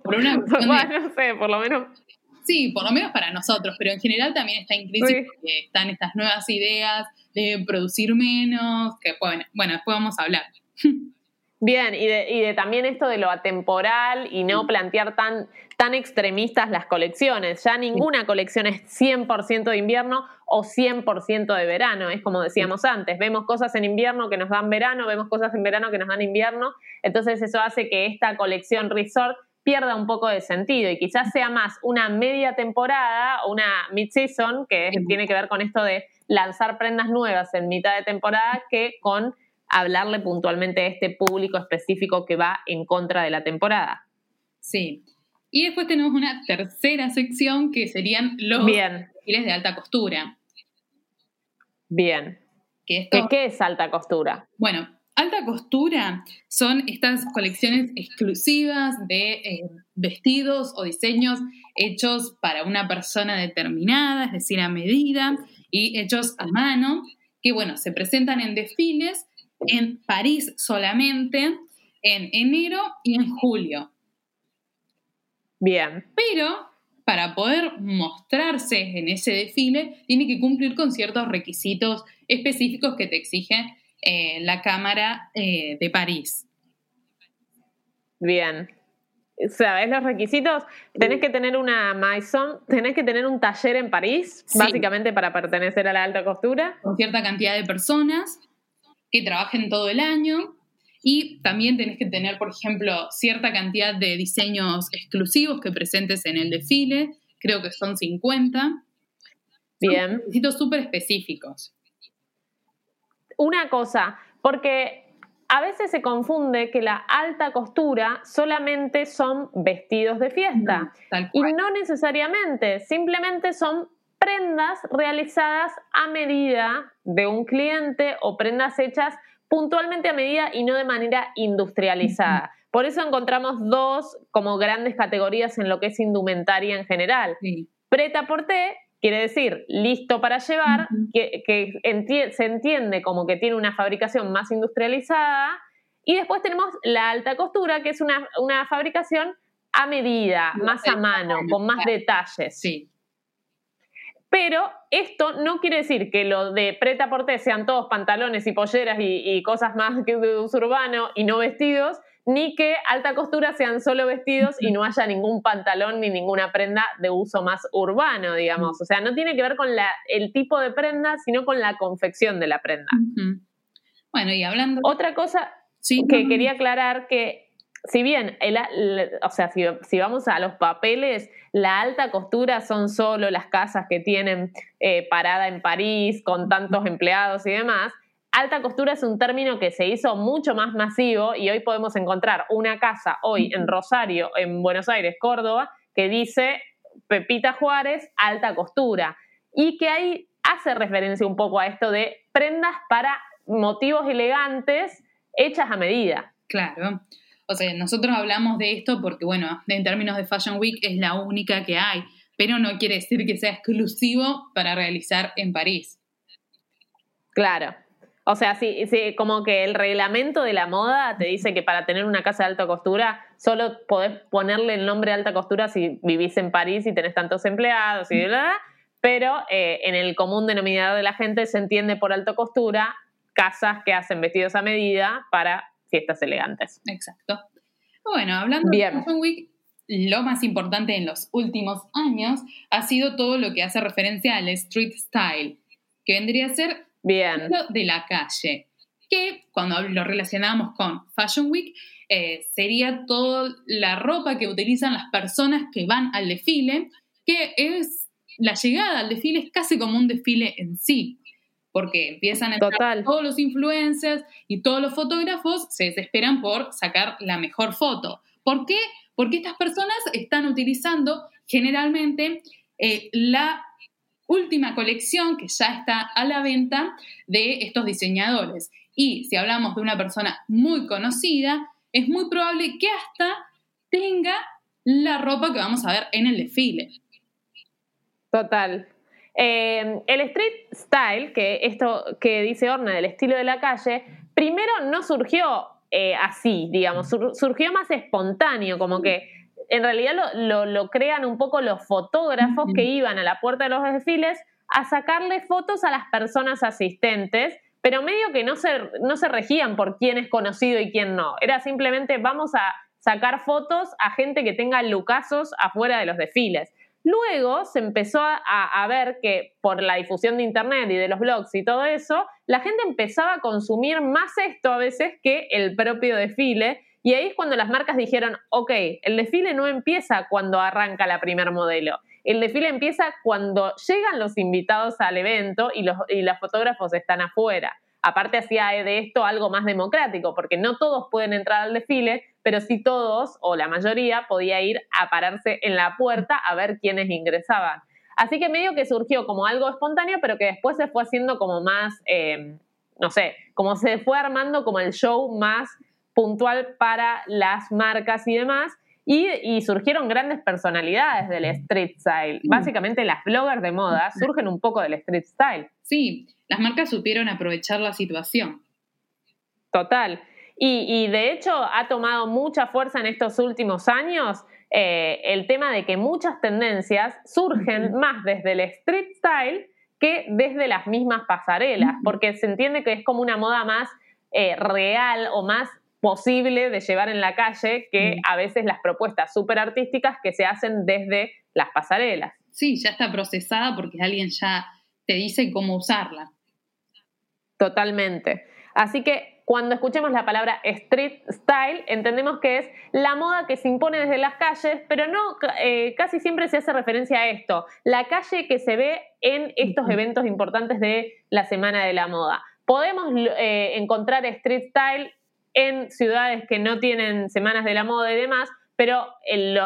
Por una [LAUGHS] bueno, no sé, por lo menos. Sí, por lo menos para nosotros, pero en general también está en crisis porque están estas nuevas ideas de producir menos, que bueno, bueno después vamos a hablar. [LAUGHS] Bien, y de, y de, también esto de lo atemporal y no plantear tan, tan extremistas las colecciones. Ya ninguna colección es 100% de invierno o 100% de verano. Es como decíamos antes, vemos cosas en invierno que nos dan verano, vemos cosas en verano que nos dan invierno. Entonces eso hace que esta colección resort pierda un poco de sentido y quizás sea más una media temporada o una mid-season, que tiene que ver con esto de lanzar prendas nuevas en mitad de temporada, que con hablarle puntualmente a este público específico que va en contra de la temporada. Sí. Y después tenemos una tercera sección que serían los Bien. de alta costura. Bien. ¿Qué, es alta costura? Bueno, alta costura son estas colecciones exclusivas de eh, vestidos o diseños hechos para una persona determinada, es decir, a medida, y hechos a mano, que bueno, se presentan en desfiles en París solamente en enero y en julio. Bien. Pero para poder mostrarse en ese desfile, tiene que cumplir con ciertos requisitos específicos que te exige eh, la Cámara eh, de París. Bien. ¿Sabes los requisitos? Tenés que tener una maison, tenés que tener un taller en París, básicamente para pertenecer a la alta costura. Con cierta cantidad de personas, que trabajen todo el año. Y también tenés que tener, por ejemplo, cierta cantidad de diseños exclusivos que presentes en el desfile. Creo que son 50. Bien. Son requisitos súper específicos. Una cosa, porque a veces se confunde que la alta costura solamente son vestidos de fiesta. y no necesariamente, simplemente son prendas realizadas a medida de un cliente o prendas hechas puntualmente a medida y no de manera industrializada. Por eso encontramos dos como grandes categorías en lo que es indumentaria en general. Preta por té quiere decir listo para llevar, que, se entiende como que tiene una fabricación más industrializada. Y después tenemos la alta costura, que es una, una fabricación a medida, más a mano, con más detalles. Sí. Pero esto no quiere decir que lo de preta porté sean todos pantalones y polleras y, cosas más que de uso urbano y no vestidos, ni que alta costura sean solo vestidos y no haya ningún pantalón ni ninguna prenda de uso más urbano, digamos. O sea, no tiene que ver con el tipo de prenda, sino con la confección de la prenda. Bueno, y hablando... Otra cosa que quería aclarar que si bien, o sea, si, vamos a los papeles, la alta costura son solo las casas que tienen eh, parada en París con tantos empleados y demás. Alta costura es un término que se hizo mucho más masivo y hoy podemos encontrar una casa hoy en Rosario, en Buenos Aires, Córdoba, que dice Pepita Juárez, alta costura. Y que ahí hace referencia un poco a esto de prendas para motivos elegantes hechas a medida. Claro. O sea, nosotros hablamos de esto porque, bueno, en términos de Fashion Week es la única que hay, pero no quiere decir que sea exclusivo para realizar en París. Claro. O sea, sí, sí, como que el reglamento de la moda te dice que para tener una casa de alta costura solo podés ponerle el nombre de alta costura si vivís en París y tenés tantos empleados y bla, pero eh, en el común denominador de la gente se entiende por alta costura casas que hacen vestidos a medida para fiestas elegantes. Exacto. Bueno, hablando de Fashion Week, lo más importante en los últimos años ha sido todo lo que hace referencia al street style, que vendría a ser Bien. de la calle, que cuando lo relacionamos con Fashion Week, eh, sería toda la ropa que utilizan las personas que van al desfile, que es la llegada al desfile es casi como un desfile en sí, porque empiezan a entrar todos los influencers y todos los fotógrafos se desesperan por sacar la mejor foto. ¿Por qué? Porque estas personas están utilizando generalmente eh, la última colección que ya está a la venta de estos diseñadores. Y si hablamos de una persona muy conocida, es muy probable que hasta tenga la ropa que vamos a ver en el desfile. Total. Eh, el street style, que esto que dice Orna del estilo de la calle, primero no surgió eh, así, digamos, surgió más espontáneo, como que en realidad lo, crean un poco los fotógrafos que iban a la puerta de los desfiles a sacarle fotos a las personas asistentes, pero medio que no se, no se regían por quién es conocido y quién no. Era simplemente vamos a sacar fotos a gente que tenga lucazos afuera de los desfiles. Luego se empezó a, ver que por la difusión de Internet y de los blogs y todo eso, la gente empezaba a consumir más esto a veces que el propio desfile. Y ahí es cuando las marcas dijeron, ok, el desfile no empieza cuando arranca la primer modelo. El desfile empieza cuando llegan los invitados al evento y los, y los fotógrafos están afuera. Aparte hacía de esto algo más democrático, porque no todos pueden entrar al desfile, pero sí todos, o la mayoría, podía ir a pararse en la puerta a ver quiénes ingresaban. Así que medio que surgió como algo espontáneo, pero que después se fue haciendo como más, eh, no sé, como se fue armando como el show más puntual para las marcas y demás. Y, surgieron grandes personalidades del street style. Mm. Básicamente las bloggers de moda surgen un poco del street style. Sí, las marcas supieron aprovechar la situación. Total. Y, de hecho ha tomado mucha fuerza en estos últimos años eh, el tema de que muchas tendencias surgen más desde el street style que desde las mismas pasarelas, porque se entiende que es como una moda más eh, real o más posible de llevar en la calle que a veces las propuestas súper artísticas que se hacen desde las pasarelas. Sí, ya está procesada porque alguien ya te dice cómo usarla. Totalmente. Así que cuando escuchemos la palabra street style, entendemos que es la moda que se impone desde las calles, pero no eh, casi siempre se hace referencia a esto, la calle que se ve en estos eventos importantes de la Semana de la Moda. Podemos eh, encontrar street style en ciudades que no tienen semanas de la moda y demás, pero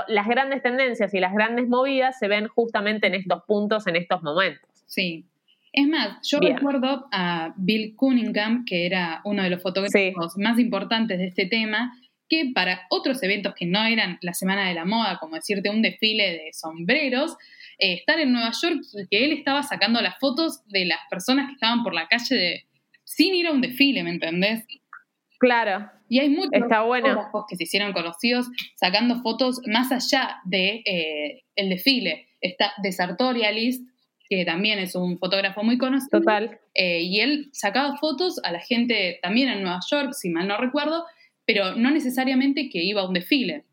las grandes tendencias y las grandes movidas se ven justamente en estos puntos, en estos momentos. Sí, es más, yo recuerdo a Bill Cunningham, que era uno de los fotógrafos más importantes de este tema, que para otros eventos que no eran la Semana de la Moda, como decirte un desfile de sombreros, eh, estar en Nueva York y que él estaba sacando las fotos de las personas que estaban por la calle de, sin ir a un desfile, ¿me entendés? Claro. Y hay muchos Está bueno. que se hicieron conocidos sacando fotos más allá de eh, el desfile. Está The Sartorialist, que también es un fotógrafo muy conocido. Total. Eh, y él sacaba fotos a la gente también en Nueva York, si mal no recuerdo, pero no necesariamente que iba a un desfile.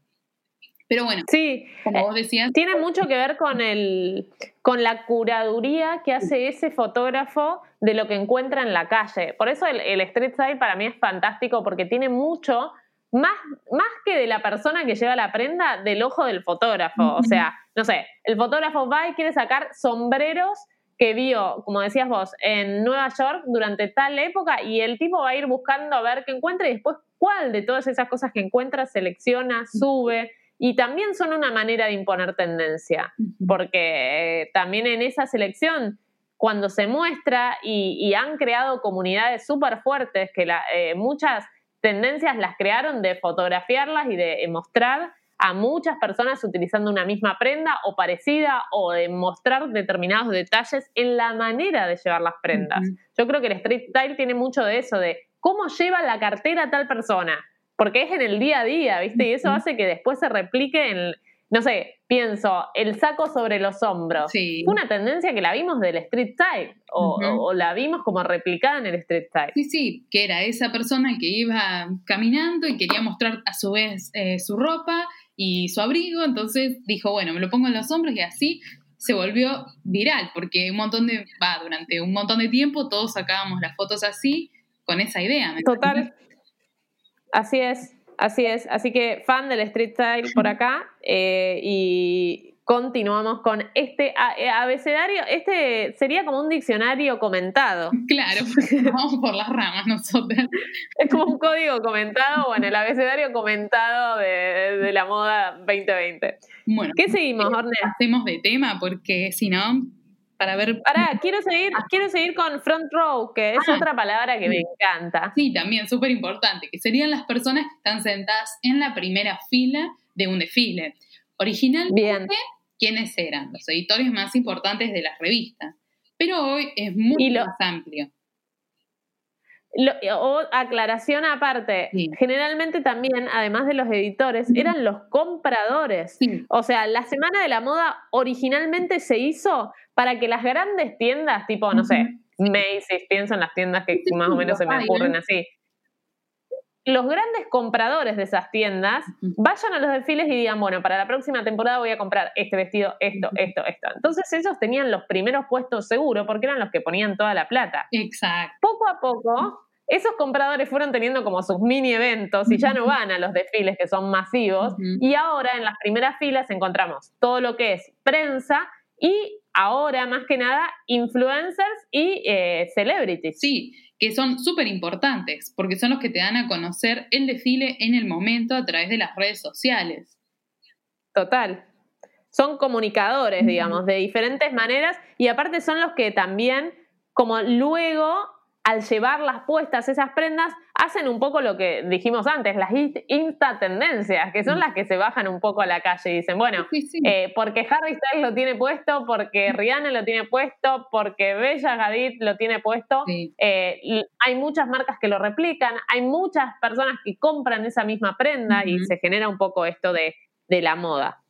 Pero bueno, sí, como vos decías. Tiene mucho que ver con, el, con la curaduría que hace ese fotógrafo de lo que encuentra en la calle. Por eso el, el street style para mí es fantástico porque tiene mucho, más, más que de la persona que lleva la prenda, del ojo del fotógrafo. O sea, no sé, el fotógrafo va y quiere sacar sombreros que vio, como decías vos, en Nueva York durante tal época y el tipo va a ir buscando a ver qué encuentra y después cuál de todas esas cosas que encuentra selecciona, sube. Y también son una manera de imponer tendencia, porque eh, también en esa selección, cuando se muestra y, han creado comunidades súper fuertes, que eh, muchas tendencias las crearon de fotografiarlas y de mostrar, a muchas personas utilizando una misma prenda o parecida o de mostrar determinados detalles en la manera de llevar las prendas. Yo creo que el street style tiene mucho de eso, de cómo lleva la cartera tal persona, porque es en el día a día, ¿viste? Y eso hace que después se replique en, no sé, pienso, el saco sobre los hombros. Sí. Fue una tendencia que la vimos del street style o, la vimos como replicada en el street style. Sí, sí, que era esa persona que iba caminando y quería mostrar a su vez eh, su ropa y su abrigo, entonces dijo, bueno, me lo pongo en los hombros y así se volvió viral, porque un montón de, va, durante un montón de tiempo todos sacábamos las fotos así con esa idea. Total. Así es, así es. Así que fan del street style por acá [LAUGHS] eh, y continuamos con este eh, abecedario. Este sería como un diccionario comentado. Claro, vamos por las ramas nosotros. [LAUGHS] Es como un código comentado, bueno, el abecedario comentado de, la moda 2020. Bueno, ¿qué seguimos, Orne? Hacemos de tema porque si no, para ver. Pará, [LAUGHS] quiero seguir, ah. quiero seguir con front row, que es ah. otra palabra que me encanta. Sí, también súper importante, que serían las personas que están sentadas en la primera fila de un desfile. Originalmente, ¿quiénes eran? Los editores más importantes de las revistas. Pero hoy es muy más amplio. o aclaración aparte, generalmente también, además de los editores, eran los compradores. O sea, la Semana de la Moda originalmente se hizo para que las grandes tiendas, tipo, no sé, Macy's, pienso en las tiendas que más o menos se me ocurren así, los grandes compradores de esas tiendas vayan a los desfiles y digan, bueno, para la próxima temporada voy a comprar este vestido, esto, esto, esto. Entonces ellos tenían los primeros puestos seguros porque eran los que ponían toda la plata. Exacto. Poco a poco, esos compradores fueron teniendo como sus mini eventos y ya no van a los desfiles que son masivos. Y ahora en las primeras filas encontramos todo lo que es prensa y ahora más que nada influencers y eh, celebrities. Sí, que son súper importantes, porque son los que te dan a conocer el desfile en el momento a través de las redes sociales. Total. Son comunicadores, digamos, de diferentes maneras y aparte son los que también, como luego al llevar las puestas esas prendas, hacen un poco lo que dijimos antes, las insta tendencias, que son mm. las que se bajan un poco a la calle y dicen, bueno, eh, porque Harry Styles lo tiene puesto, porque Rihanna lo tiene puesto, porque Bella Hadid lo tiene puesto, eh, hay muchas marcas que lo replican, hay muchas personas que compran esa misma prenda y se genera un poco esto de, de la moda.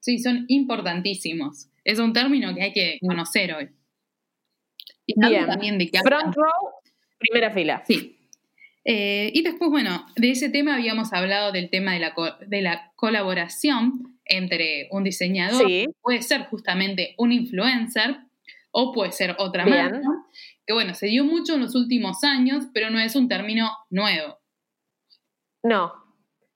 Sí, son importantísimos. Es un término que hay que mm. conocer hoy. Bien. También de Front row, primera fila. Sí. Eh, y después, bueno, de ese tema habíamos hablado del tema de la, de la colaboración entre un diseñador, puede ser justamente un influencer o puede ser otra marca, que bueno, se dio mucho en los últimos años, pero no es un término nuevo. No.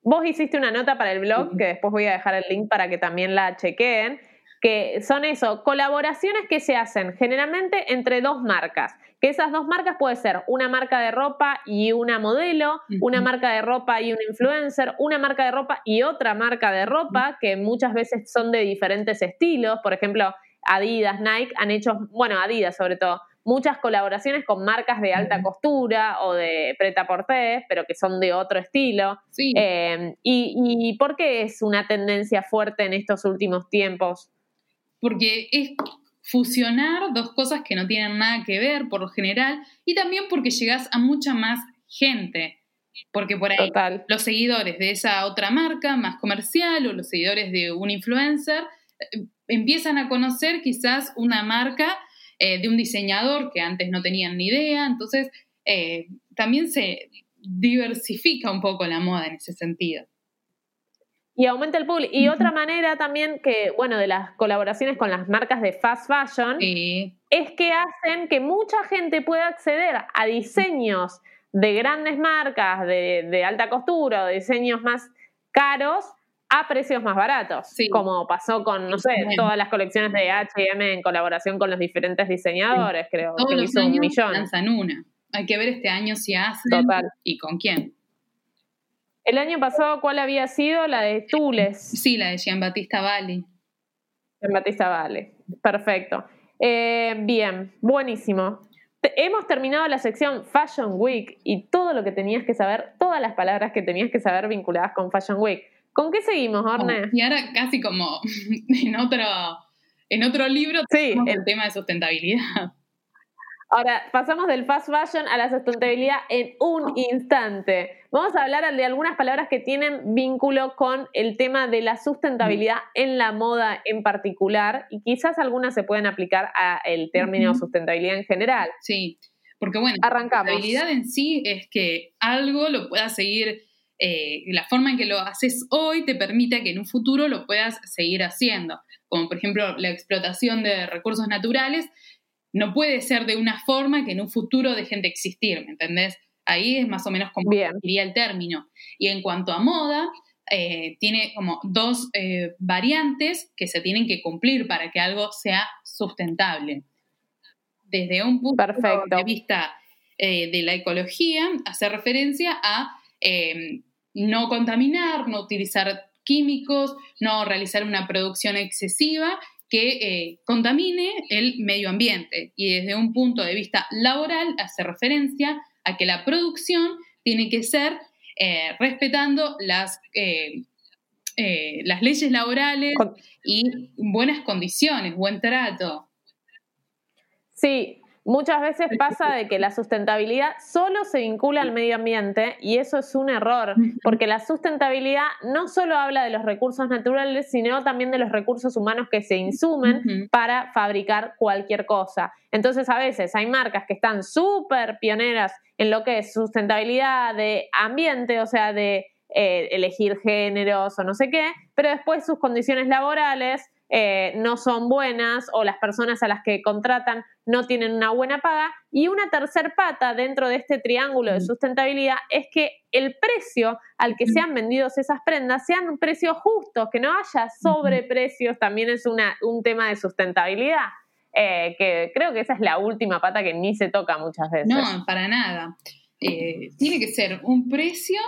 Vos hiciste una nota para el blog, que después voy a dejar el link para que también la chequeen, que son eso, colaboraciones que se hacen generalmente entre dos marcas, que esas dos marcas puede ser una marca de ropa y una modelo, una marca de ropa y un influencer, una marca de ropa y otra marca de ropa, que muchas veces son de diferentes estilos, por ejemplo, Adidas, Nike han hecho, bueno, Adidas sobre todo, muchas colaboraciones con marcas de alta costura o de preta porter, pero que son de otro estilo. Eh, y, ¿Y por qué es una tendencia fuerte en estos últimos tiempos? Porque es fusionar dos cosas que no tienen nada que ver por lo general y también porque llegas a mucha más gente. Porque por ahí los seguidores de esa otra marca más comercial o los seguidores de un influencer eh, empiezan a conocer quizás una marca eh, de un diseñador que antes no tenían ni idea. Entonces eh, también se diversifica un poco la moda en ese sentido. Y aumenta el público. Y otra manera también que, bueno, de las colaboraciones con las marcas de fast fashion, es que hacen que mucha gente pueda acceder a diseños de grandes marcas, de, alta costura, o diseños más caros, a precios más baratos, como pasó con, no sé, todas las colecciones de H&M en colaboración con los diferentes diseñadores, creo que hizo un millón. lanzan una. Hay que ver este año si hacen y con quién. El año pasado, ¿cuál había sido? La de Tules. Sí, la de Valley. Jean Batista Valley. Perfecto. Eh, bien, buenísimo. hemos terminado la sección Fashion Week y todo lo que tenías que saber, todas las palabras que tenías que saber vinculadas con Fashion Week. ¿Con qué seguimos, Orne? y ahora casi como [LAUGHS] en otro, en otro libro, sí, el tema de sustentabilidad. Ahora, pasamos del fast fashion a la sustentabilidad en un instante. Vamos a hablar de algunas palabras que tienen vínculo con el tema de la sustentabilidad en la moda en particular y quizás algunas se pueden aplicar al término sustentabilidad en general. Sí, porque bueno, Arrancamos. la sustentabilidad en sí es que algo lo puedas seguir, eh, la forma en que lo haces hoy te permite que en un futuro lo puedas seguir haciendo, como por ejemplo la explotación de recursos naturales no puede ser de una forma que en un futuro dejen de existir, ¿me entendés? Ahí es más o menos como diría el término. Y en cuanto a moda, eh, tiene como dos eh, variantes que se tienen que cumplir para que algo sea sustentable. Desde un punto de vista eh, de la ecología, hace referencia a no contaminar, no utilizar químicos, no realizar una producción excesiva que contamine el medio ambiente. Y desde un punto de vista laboral hace referencia a que la producción tiene que ser eh, respetando las, eh, eh, las leyes laborales y buenas condiciones, buen trato. Sí, muchas veces pasa de que la sustentabilidad solo se vincula al medio ambiente y eso es un error, porque la sustentabilidad no solo habla de los recursos naturales, sino también de los recursos humanos que se insumen para fabricar cualquier cosa. Entonces a veces hay marcas que están súper pioneras en lo que es sustentabilidad de ambiente, o sea, de eh, elegir géneros o no sé qué, pero después sus condiciones laborales eh, no son buenas o las personas a las que contratan no tienen una buena paga. Y una tercer pata dentro de este triángulo de sustentabilidad es que el precio al que sean vendidos esas prendas sean precios justos, que no haya sobreprecios, también es una, un tema de sustentabilidad. Eh, que creo que esa es la última pata que ni se toca muchas veces. No, para nada. Eh, tiene que ser un precio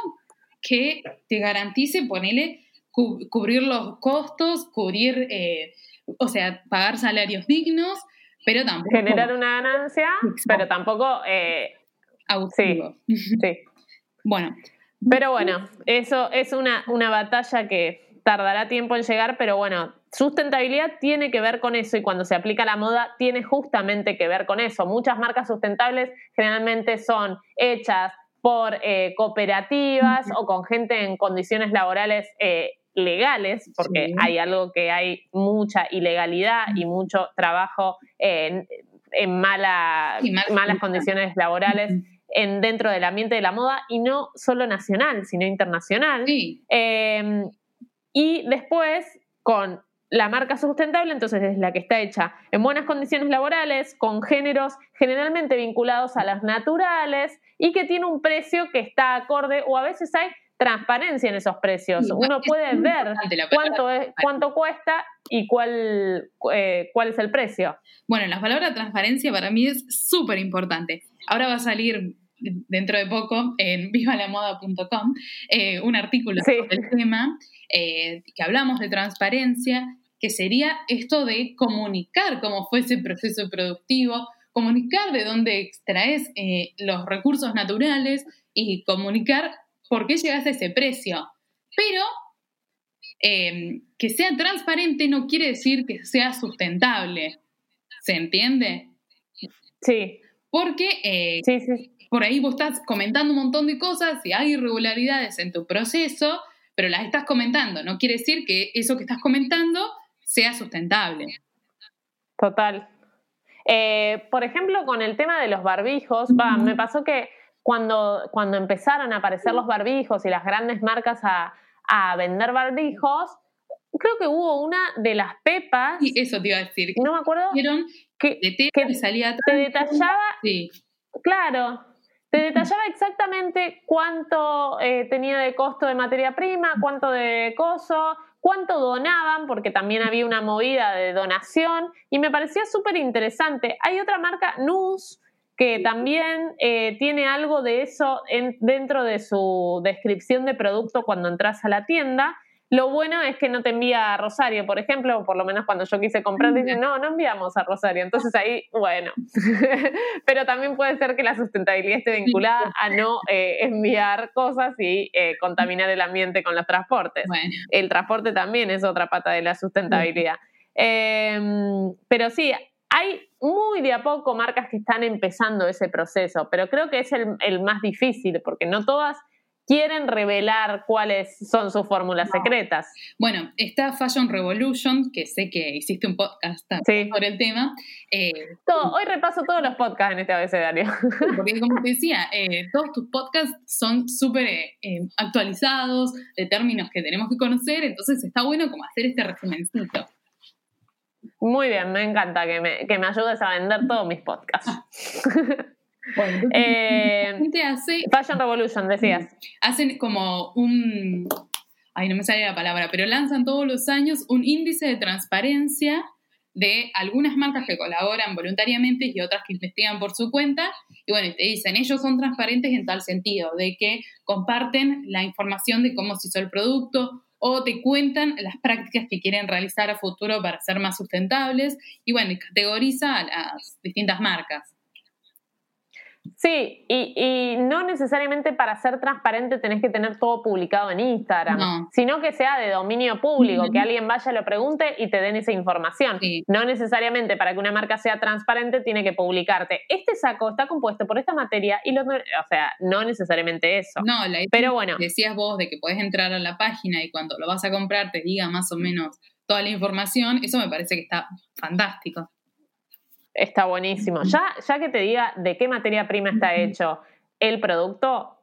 que te garantice, ponele, cubrir los costos, cubrir, eh, o sea, pagar salarios dignos, pero tampoco... Generar una ganancia, pero tampoco... Eh, Abusivo. Sí, [LAUGHS] Bueno. Pero bueno, eso es una, una batalla que tardará tiempo en llegar, pero bueno, sustentabilidad tiene que ver con eso y cuando se aplica la moda tiene justamente que ver con eso. Muchas marcas sustentables generalmente son hechas por eh, cooperativas o con gente en condiciones laborales eh, legales, porque hay algo que hay mucha ilegalidad y mucho trabajo en, malas condiciones laborales. En, dentro del ambiente de la moda y no solo nacional, sino internacional. Em, y después, con la marca sustentable, entonces es la que está hecha en buenas condiciones laborales, con géneros generalmente vinculados a las naturales y que tiene un precio que está acorde o a veces hay transparencia en esos precios. Uno puede ver cuánto, es, cuánto cuesta y cuál, eh, cuál es el precio. Bueno, la palabra transparencia para mí es súper importante. Ahora va a salir dentro de poco en [LAUGHS] vivalamoda.com eh, un artículo sobre el tema eh, que hablamos de transparencia, que sería esto de comunicar cómo fue ese proceso productivo, comunicar de dónde extraes los recursos naturales y comunicar por qué llegaste a ese precio. Pero em, que sea transparente no quiere decir que sea sustentable. ¿Se entiende? Sí. Porque eh, por ahí vos estás comentando un montón de cosas y hay irregularidades en tu proceso, pero las estás comentando. No quiere decir que eso que estás comentando sea sustentable. Total. Eh, por ejemplo, con el tema de los barbijos, me pasó que cuando, cuando empezaron a aparecer los barbijos y las grandes marcas a, vender barbijos, creo que hubo una de las pepas. Y eso te iba a decir. No me acuerdo. Que, que salía te detallaba. Sí. Claro. Te detallaba exactamente cuánto eh, tenía de costo de materia prima, cuánto de coso, cuánto donaban, porque también había una movida de donación, y me parecía súper interesante. Hay otra marca, Nus, que también eh, tiene algo de eso dentro de su descripción de producto cuando entras a la tienda. Lo bueno es que no te envía a Rosario, por ejemplo, o por lo menos cuando yo quise comprar, dicen, no, no enviamos a Rosario. Entonces ahí, bueno. [LAUGHS] Pero también puede ser que la sustentabilidad esté vinculada a no eh, enviar cosas y eh, contaminar el ambiente con los transportes. El transporte también es otra pata de la sustentabilidad. Em, pero sí, hay muy de a poco marcas que están empezando ese proceso, pero creo que es el, más difícil porque no todas quieren revelar cuáles son sus fórmulas secretas. Bueno, está Fashion Revolution, que sé que hiciste un podcast sobre el tema. Eh, hoy repaso todos los podcasts en este abecedario. Porque como te decía, eh, todos tus podcasts son súper eh, actualizados, de términos que tenemos que conocer, entonces está bueno como hacer este resumencito. Muy bien, me encanta que me, que me ayudes a vender todos mis podcasts. [LAUGHS] Bueno, Eh, gente hace, Fashion Revolution, decías. hacen como un, ay, no me sale la palabra, pero lanzan todos los años un índice de transparencia de algunas marcas que colaboran voluntariamente y otras que investigan por su cuenta. Y bueno, y te dicen, ellos son transparentes en tal sentido, de que comparten la información de cómo se hizo el producto o te cuentan las prácticas que quieren realizar a futuro para ser más sustentables y bueno, categoriza a las distintas marcas. Sí, y, y no necesariamente para ser transparente tenés que tener todo publicado en Instagram, No. sino que sea de dominio público, que alguien vaya, lo pregunte y te den esa información. Sí. No necesariamente para que una marca sea transparente tiene que publicarte. Este saco está compuesto por esta materia y lo, o sea, no necesariamente eso. No, la idea Pero bueno. decías vos de que podés entrar a la página y cuando lo vas a comprar te diga más o menos toda la información, eso me parece que está fantástico. Está buenísimo. Ya, ya que te diga de qué materia prima está hecho el producto,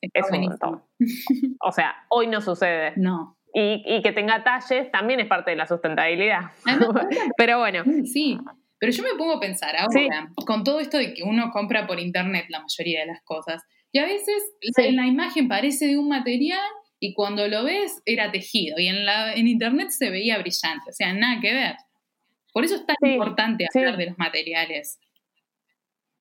Está es un montón. [LAUGHS] O sea, hoy no sucede. No. Y, y que tenga talles también es parte de la sustentabilidad. [LAUGHS] Pero bueno, Sí, pero yo me pongo a pensar ahora, Sí. con todo esto de que uno compra por internet la mayoría de las cosas, y a veces Sí. en la imagen parece de un material y cuando lo ves era tejido, y en, la, en internet se veía brillante, o sea, nada que ver. Por eso es tan Sí, importante sí. hablar de los materiales.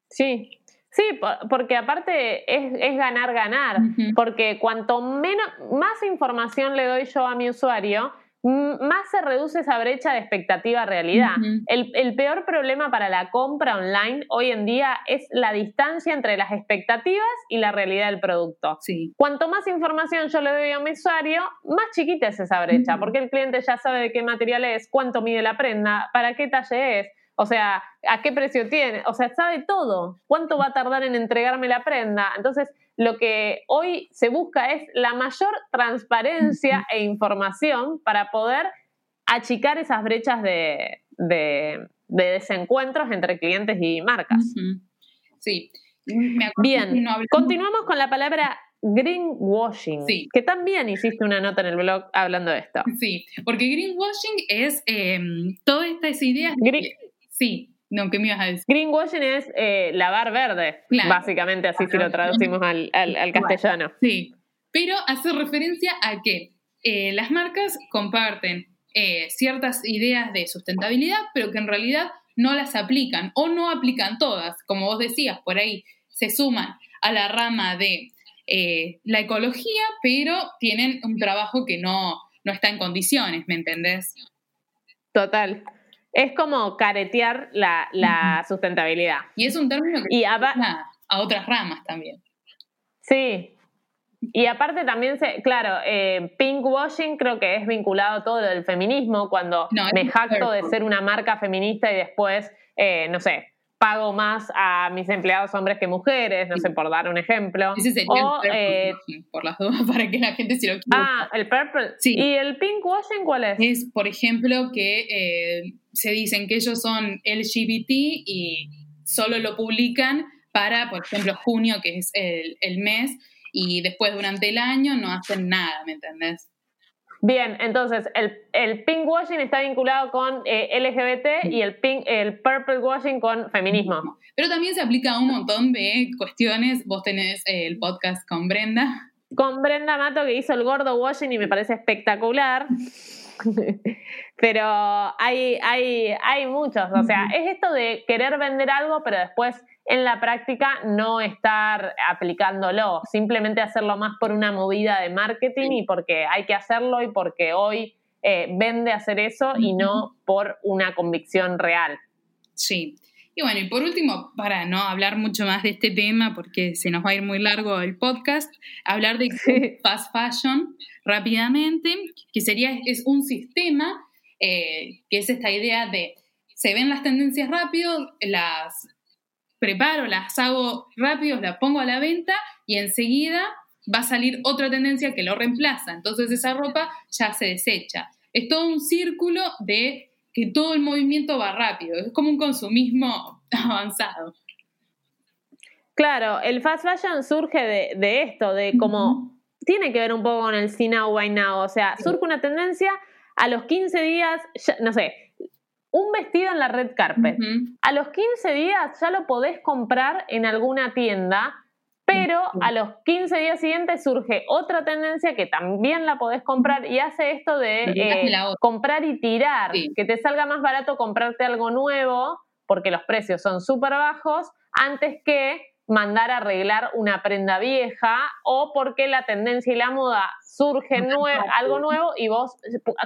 sí. Sí, po- porque aparte es, es ganar, ganar. Porque cuanto menos, más información le doy yo a mi usuario, más se reduce esa brecha de expectativa-realidad. El, el peor problema para la compra online hoy en día es la distancia entre las expectativas y la realidad del producto. Sí. Cuanto más información yo le doy a mi usuario, más chiquita es esa brecha, porque el cliente ya sabe de qué material es, cuánto mide la prenda, para qué talle es, o sea, a qué precio tiene, o sea, sabe todo, cuánto va a tardar en entregarme la prenda. Entonces, lo que hoy se busca es la mayor transparencia e información para poder achicar esas brechas de, de- de desencuentros entre clientes y marcas. Sí. Me Bien, no continuamos con la palabra greenwashing, Sí. que también hiciste una nota en el blog hablando de esto. Sí, porque greenwashing es eh, todas estas ideas. Green- Sí, no, ¿qué me ibas a decir? Greenwashing es eh, lavar verde, Claro. básicamente así si lo traducimos al, al- al castellano. Sí, pero hace referencia a que eh, las marcas comparten eh, ciertas ideas de sustentabilidad, pero que en realidad no las aplican o no aplican todas. Como vos decías, por ahí se suman a la rama de eh, la ecología, pero tienen un trabajo que no, no está en condiciones, ¿me entendés? Total. Es como caretear la, la sustentabilidad. Y es un término que Y usa a otras ramas también. Sí. Y aparte también, se, claro, eh, pinkwashing creo que es vinculado a todo lo del feminismo, cuando No, me jacto de ser una marca feminista y después, eh, no sé, pago más a mis empleados hombres que mujeres, no sé, por dar un ejemplo. Ese sería O, el eh, por las dudas, [LAUGHS] para que la gente se lo quiera. ah, el purple. Sí. ¿Y el pinkwashing cuál es? es, por ejemplo, que eh, se dicen que ellos son LGBT y solo lo publican para, por ejemplo, junio, que es el, el mes, y después durante el año no hacen nada, ¿me entendés? Bien, entonces el, el pinkwashing está vinculado con eh, LGBT y el, pink, el purple washing con feminismo. Pero también se aplica a un montón de cuestiones. Vos tenés eh, el podcast con Brenda. con Brenda Mato que hizo el gordo washing y me parece espectacular. [LAUGHS] pero hay, hay, hay muchos. O sea, es esto de querer vender algo, pero después en la práctica no estar aplicándolo. Simplemente hacerlo más por una movida de marketing y porque hay que hacerlo y porque hoy eh, vende hacer eso y no por una convicción real. Sí. Y bueno, y por último, para no hablar mucho más de este tema, porque se nos va a ir muy largo el podcast, hablar de [LAUGHS] Sí. fast fashion rápidamente, que sería, es un sistema eh, que es esta idea de, se ven las tendencias rápido, las preparo, las hago rápido, las pongo a la venta y enseguida va a salir otra tendencia que lo reemplaza. Entonces esa ropa ya se desecha. Es todo un círculo de que todo el movimiento va rápido. Es como un consumismo [LAUGHS] avanzado. Claro, el fast fashion surge de, de esto, de como tiene que ver un poco con el see now, buy now. O sea, surge una tendencia, a los 15 días, ya- no sé, un vestido en la red carpet. A los 15 días ya lo podés comprar en alguna tienda, pero a los 15 días siguientes surge otra tendencia que también la podés comprar y hace esto de eh, comprar y tirar, que te salga más barato comprarte algo nuevo porque los precios son súper bajos antes que mandar a arreglar una prenda vieja o porque la tendencia y la moda surge algo nuevo y vos,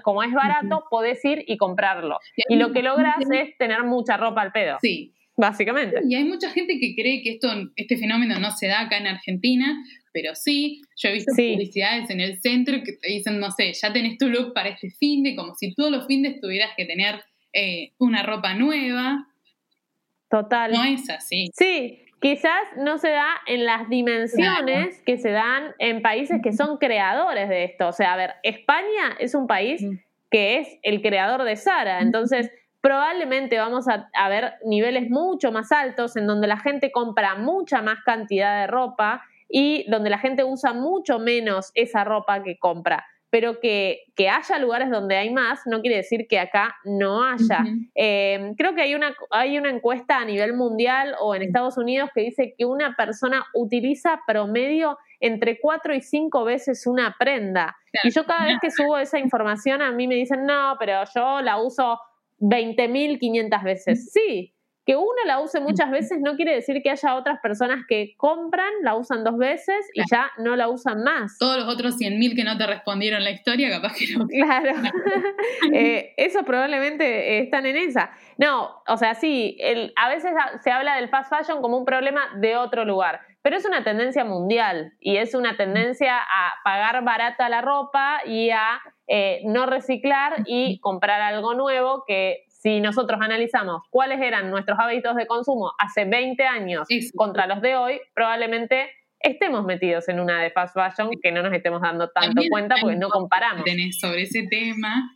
como es barato, podés ir y comprarlo. Y lo que logras es tener mucha ropa al pedo. Sí. Básicamente. Y hay mucha gente que cree que esto, este fenómeno no se da acá en Argentina, pero sí, yo he visto publicidades en el centro que te dicen, no sé, ya tenés tu look para este fin de, como si todos los fines tuvieras que tener eh, una ropa nueva. Total. No es así. Sí, quizás no se da en las dimensiones que se dan en países que son creadores de esto. O sea, a ver, España es un país que es el creador de Sara, entonces probablemente vamos a, a, ver niveles mucho más altos en donde la gente compra mucha más cantidad de ropa y donde la gente usa mucho menos esa ropa que compra pero que, haya lugares donde hay más no quiere decir que acá no haya. Eh, creo que hay una, hay una encuesta a nivel mundial o en Estados Unidos que dice que una persona utiliza promedio entre cuatro y cinco veces una prenda. Y yo cada vez [LAUGHS] que subo esa información a mí me dicen, no, pero yo la uso 20.500 veces. Sí, que uno la use muchas veces no quiere decir que haya otras personas que compran, la usan dos veces y ya no la usan más. Todos los otros 100.000 que no te respondieron la historia, capaz que no. Claro, [LAUGHS] [LAUGHS] eh, eso probablemente están en esa. No, o sea, sí, el, a veces se habla del fast fashion como un problema de otro lugar, pero es una tendencia mundial y es una tendencia a pagar barata la ropa y a eh, no reciclar y comprar algo nuevo que si nosotros analizamos cuáles eran nuestros hábitos de consumo hace 20 años contra los de hoy, probablemente estemos metidos en una de fast fashion que no nos estemos dando tanto cuenta porque no comparamos. Tenés sobre ese tema.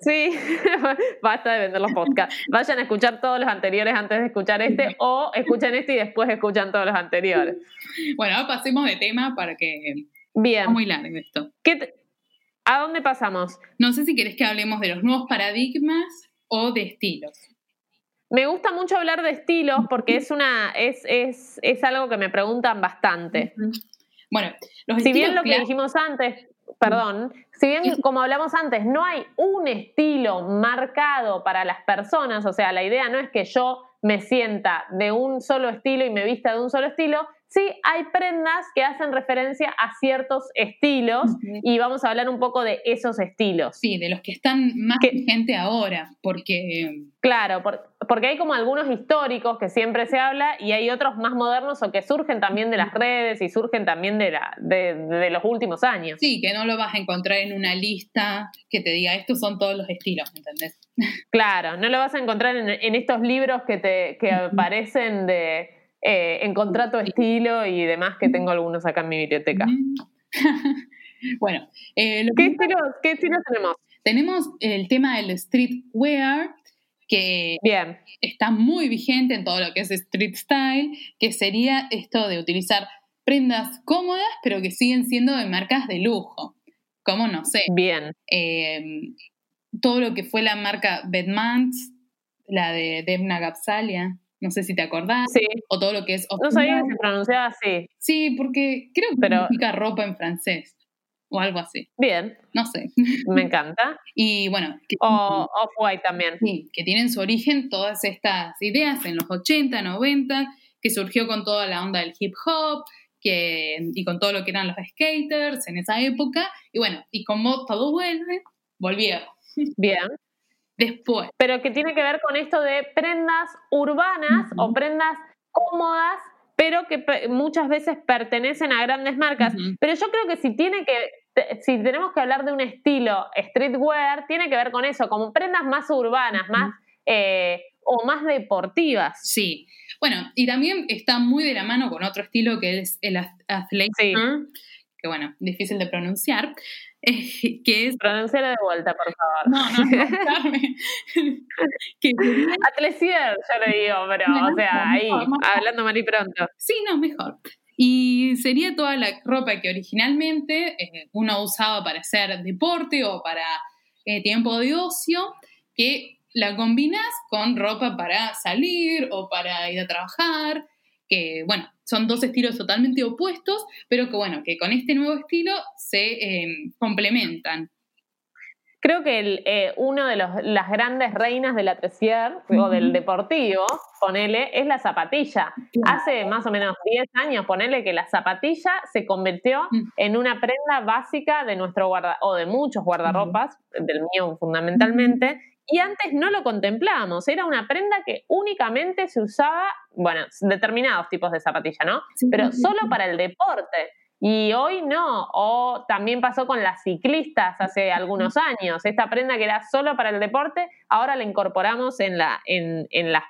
Sí, [LAUGHS] basta de vender los podcasts. Vayan a escuchar todos los anteriores antes de escuchar este o escuchen este y después escuchan todos los anteriores. Bueno, ahora pasemos de tema para que... Bien. muy largo esto. ¿A dónde pasamos? No sé si querés que hablemos de los nuevos paradigmas o de estilos? Me gusta mucho hablar de estilos porque es una es, es, es algo que me preguntan bastante. Bueno, los si bien lo que dijimos antes, perdón, si bien como hablamos antes, no hay un estilo marcado para las personas, o sea, la idea no es que yo me sienta de un solo estilo y me vista de un solo estilo, sí hay prendas que hacen referencia a ciertos estilos y vamos a hablar un poco de esos estilos. Sí, de los que están más vigentes ahora, porque... Claro, porque hay como algunos históricos que siempre se habla y hay otros más modernos o que surgen también de las redes y surgen también de, la, de, los últimos años. Sí, que no lo vas a encontrar en una lista que te diga estos son todos los estilos, ¿entendés? Claro, no lo vas a encontrar en, en estos libros que, te, que aparecen de eh, en contrato estilo y demás, que tengo algunos acá en mi biblioteca. [LAUGHS] bueno, eh, ¿Qué, estilos, ¿qué estilos tenemos? Tenemos el tema del streetwear, que Bien. está muy vigente en todo lo que es street style, que sería esto de utilizar prendas cómodas, pero que siguen siendo de marcas de lujo. Como no sé. Bien. Eh, todo lo que fue la marca Bedmans, la de Demna Gapsalia, no sé si te acordás. Sí. O todo lo que es. No sabía que se pronunciaba así. Sí, porque creo que Pero... significa ropa en francés. O algo así. Bien. No sé. [LAUGHS] Me encanta. y bueno. o Off-White también. Sí, que tienen su origen todas estas ideas en los 80, 90, que surgió con toda la onda del hip hop, que, y con todo lo que eran los skaters en esa época. Y bueno, y como todo vuelve, volvió. Bien después. Pero que tiene que ver con esto de prendas urbanas o prendas cómodas, pero que muchas veces pertenecen a grandes marcas. Pero yo creo que si tiene que, si tenemos que hablar de un estilo streetwear, tiene que ver con eso, como prendas más urbanas, más eh, o más deportivas. Sí. Bueno, y también está muy de la mano con otro estilo que es el athleisure, que bueno, difícil de pronunciar, [LAUGHS] que es... De vuelta, por favor. No, no, no, [LAUGHS] Carmen. [LAUGHS] Atlesier, yo le digo, pero, o sea, ahí, hablando mal y pronto. Sí, no, mejor. Y sería toda la ropa que originalmente eh, uno usaba para hacer deporte o para eh, tiempo de ocio, que la combinas con ropa para salir o para ir a trabajar, que bueno, son dos estilos totalmente opuestos, pero que bueno, que con este nuevo estilo se eh, complementan. Creo que el, eh, uno de los, las grandes reinas de la tresier o del deportivo, ponele, es la zapatilla. Hace más o menos 10 años, ponele que la zapatilla se convirtió en una prenda básica de nuestro guarda o de muchos guardarropas, del mío fundamentalmente, y antes no lo contemplábamos. Era una prenda que únicamente se usaba, bueno, determinados tipos de zapatilla, ¿no? Pero solo para el deporte. Y hoy no, o también pasó con las ciclistas hace algunos años. Esta prenda que era solo para el deporte, ahora la incorporamos en la, en, en la,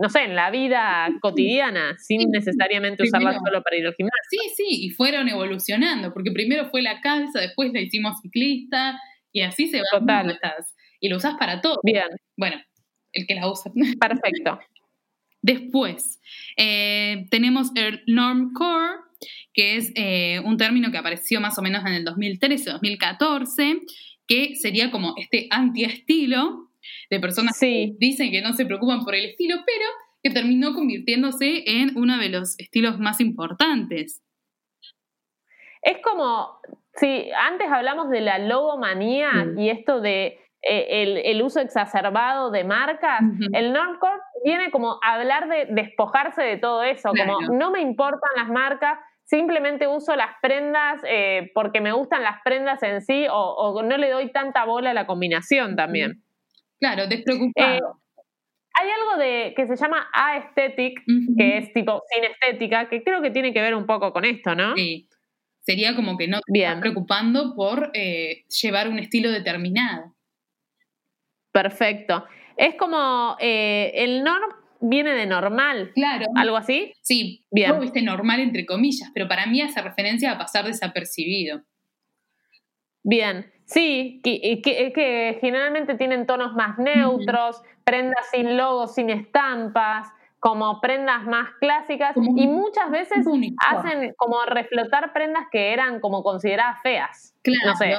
no sé, en la vida cotidiana, sin necesariamente usarla solo para ir al gimnasio. Sí, sí, y fueron evolucionando, porque primero fue la calza, después la hicimos ciclista, y así se va. Total. Y lo usas para todo. Bien. Bueno, el que la usa. Perfecto. [LAUGHS] Después, eh, tenemos el Normcore, que es eh, un término que apareció más o menos en el 2013-2014, que sería como este anti-estilo de personas que dicen que no se preocupan por el estilo, pero que terminó convirtiéndose en uno de los estilos más importantes. Es como, si antes hablamos de la logomanía y esto de eh, el, uso exacerbado de marcas, el Normcore viene como a hablar de despojarse de todo eso, como no me importan las marcas, simplemente uso las prendas eh, porque me gustan las prendas en sí o, no le doy tanta bola a la combinación también. Claro, despreocupado. Eh, hay algo de que se llama aesthetic, que es tipo sin estética, que creo que tiene que ver un poco con esto, ¿no? Sí. Sería como que no te estás preocupando por eh, llevar un estilo determinado. Perfecto. Es como el norm viene de normal. Claro. ¿Algo así? Sí, bien. viste normal entre comillas, pero para mí hace referencia a pasar desapercibido. Bien, sí, que, que, generalmente tienen tonos más neutros, prendas sin logos, sin estampas, como prendas más clásicas y muchas veces hacen como reflotar prendas que eran como consideradas feas. Claro. No sé.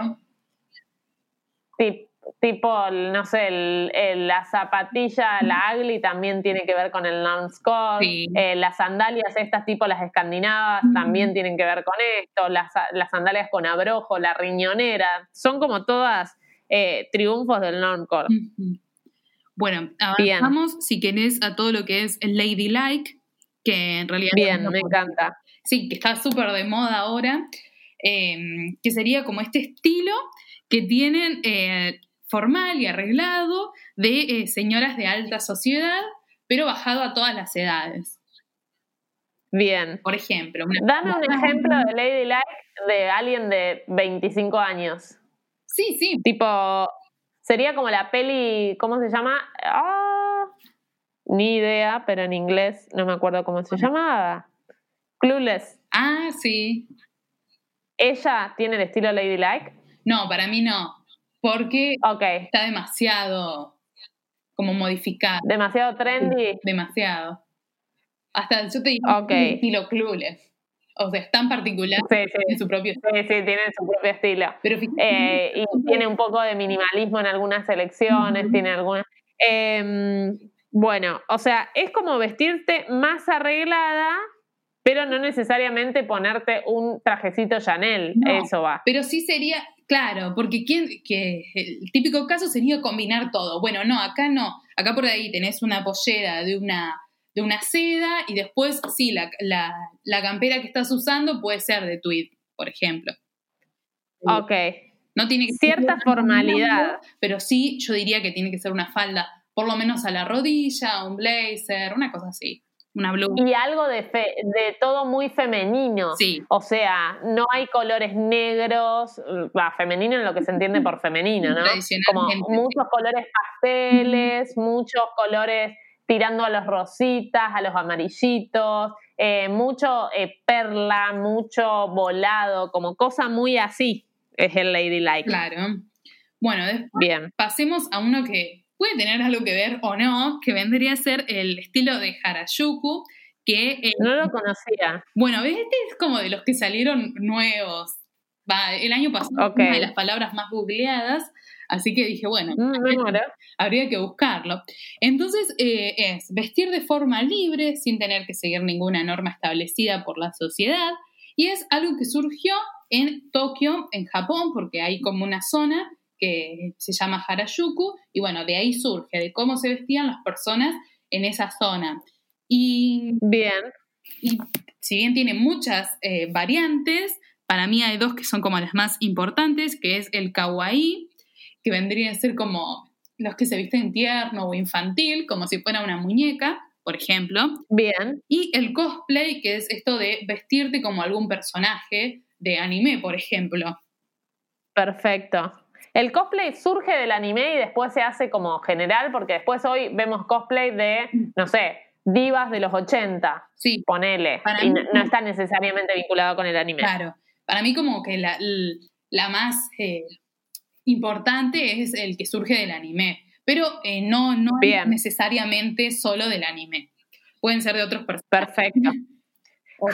Sí, tipo, no sé, el, la zapatilla, la ugly también tiene que ver con el non-score, eh, las sandalias estas tipo las escandinavas también tienen que ver con esto, las, sandalias con abrojo, la riñonera, son como todas eh, triunfos del non-core. Bueno, avanzamos si querés a todo lo que es el ladylike, que en realidad... Bien, me encanta. Sí, que está súper de moda ahora, eh, que sería como este estilo que tienen formal y arreglado de eh, señoras de alta sociedad, pero bajado a todas las edades. Bien. Por ejemplo. Dame un ejemplo de Ladylike de alguien de 25 años. Sí, sí. Tipo, sería como la peli, ¿cómo se llama? Ah, ni idea, pero en inglés no me acuerdo cómo se llamaba. Clueless. Ah, sí. ¿Ella tiene el estilo Ladylike? No, para mí no porque está demasiado como modificado. Demasiado trendy. Demasiado. Hasta yo te digo estilo clueless. O sea, es tan particular en su propio estilo. Sí, sí, tiene su propio estilo. Pero eh, y [LAUGHS] tiene un poco de minimalismo en algunas selecciones, tiene algunas. Em, bueno, o sea, es como vestirte más arreglada, pero no necesariamente ponerte un trajecito Chanel, eso va. Pero sí sería, claro, porque ¿quién, que el típico caso sería combinar todo. Bueno, no, acá no, acá por ahí tenés una pollera de una, de una seda y después, sí, la, la, campera que estás usando puede ser de tweed, por ejemplo. Ok. No tiene que Cierta formalidad. pero sí, yo diría que tiene que ser una falda, por lo menos a la rodilla, un blazer, una cosa así. Una Y algo de, de todo muy femenino. Sí. O sea, no hay colores negros, va, femenino en lo que se entiende por femenino, ¿no? Como muchos colores pasteles, muchos colores tirando a los rositas, a los amarillitos, eh, mucho eh, perla, mucho volado, como cosa muy así es el Ladylike. Claro. Bueno, Bien. pasemos a uno que puede tener algo que ver o no, que vendría a ser el estilo de Harajuku, que... Eh, no lo conocía. Bueno, este es como de los que salieron nuevos. Va, el año pasado, una de las palabras más googleadas, Así que dije, bueno, Mm, habría que buscarlo. Entonces, eh, es vestir de forma libre, sin tener que seguir ninguna norma establecida por la sociedad, y es algo que surgió en Tokio, en Japón, porque hay como una zona que se llama Harajuku, y bueno, de ahí surge, de cómo se vestían las personas en esa zona. Y Bien. y si bien tiene muchas eh, variantes, para mí hay dos que son como las más importantes, que es el kawaii, que vendría a ser como los que se visten tierno o infantil, como si fuera una muñeca, por ejemplo, Bien. y el cosplay, que es esto de vestirte como algún personaje de anime, por ejemplo. Perfecto. El cosplay surge del anime y después se hace como general, porque después hoy vemos cosplay de, no sé, divas de los 80, Sí, ponele. Para y mí- no, está necesariamente vinculado con el anime. claro. Para mí como que la, la más eh, importante es el que surge del anime, pero eh, no, no es Bien. necesariamente solo del anime. Pueden ser de otros personajes. Perfecto.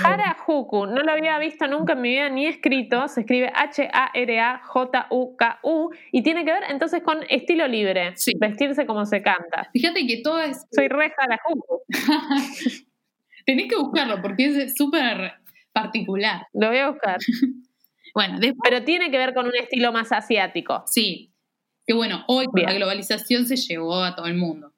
Harajuku, no lo había visto nunca en mi vida ni escrito, se escribe H-A-R-A-J-U-K-U y tiene que ver entonces con estilo libre, Sí. vestirse como se canta. Fíjate que todo es... Soy re Harajuku, [LAUGHS] Tenés que buscarlo porque es súper particular. lo voy a buscar. [LAUGHS] Bueno, después Pero tiene que ver con un estilo más asiático. sí, que bueno, hoy Bien. la globalización se llevó a todo el mundo.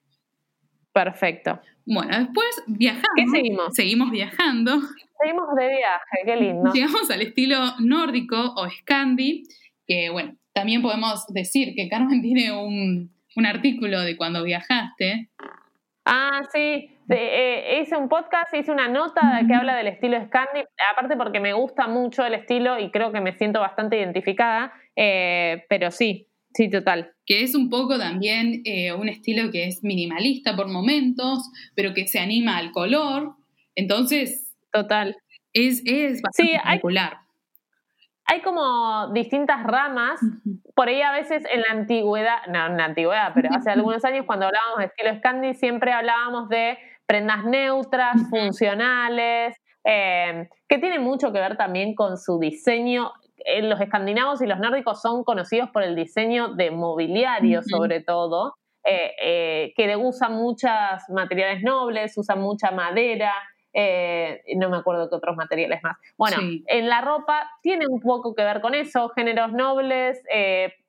Perfecto. Bueno, después viajamos. ¿Qué seguimos? Seguimos viajando. Seguimos de viaje, qué lindo. Llegamos al estilo nórdico o scandi, que bueno, también podemos decir que Carmen [LAUGHS] tiene un, un artículo de cuando viajaste. Ah, sí. De- eh, hice un podcast, hice una nota que habla del estilo Scandi, aparte porque me gusta mucho el estilo y creo que me siento bastante identificada, eh, pero sí, sí, total. que es un poco también eh, un estilo que es minimalista por momentos, pero que se anima al color. Entonces, Total. es, es bastante Sí, particular. Hay como distintas ramas, por ahí a veces en la antigüedad, no en la antigüedad, pero hace algunos años cuando hablábamos de estilo Scandi siempre hablábamos de prendas neutras, funcionales, eh, que tiene mucho que ver también con su diseño. Eh, los escandinavos y los nórdicos son conocidos por el diseño de mobiliario sobre todo, eh, eh, que usan muchos materiales nobles, usan mucha madera, eh, no me acuerdo qué otros materiales más. Bueno, Sí. en la ropa tiene un poco que ver con eso, géneros nobles,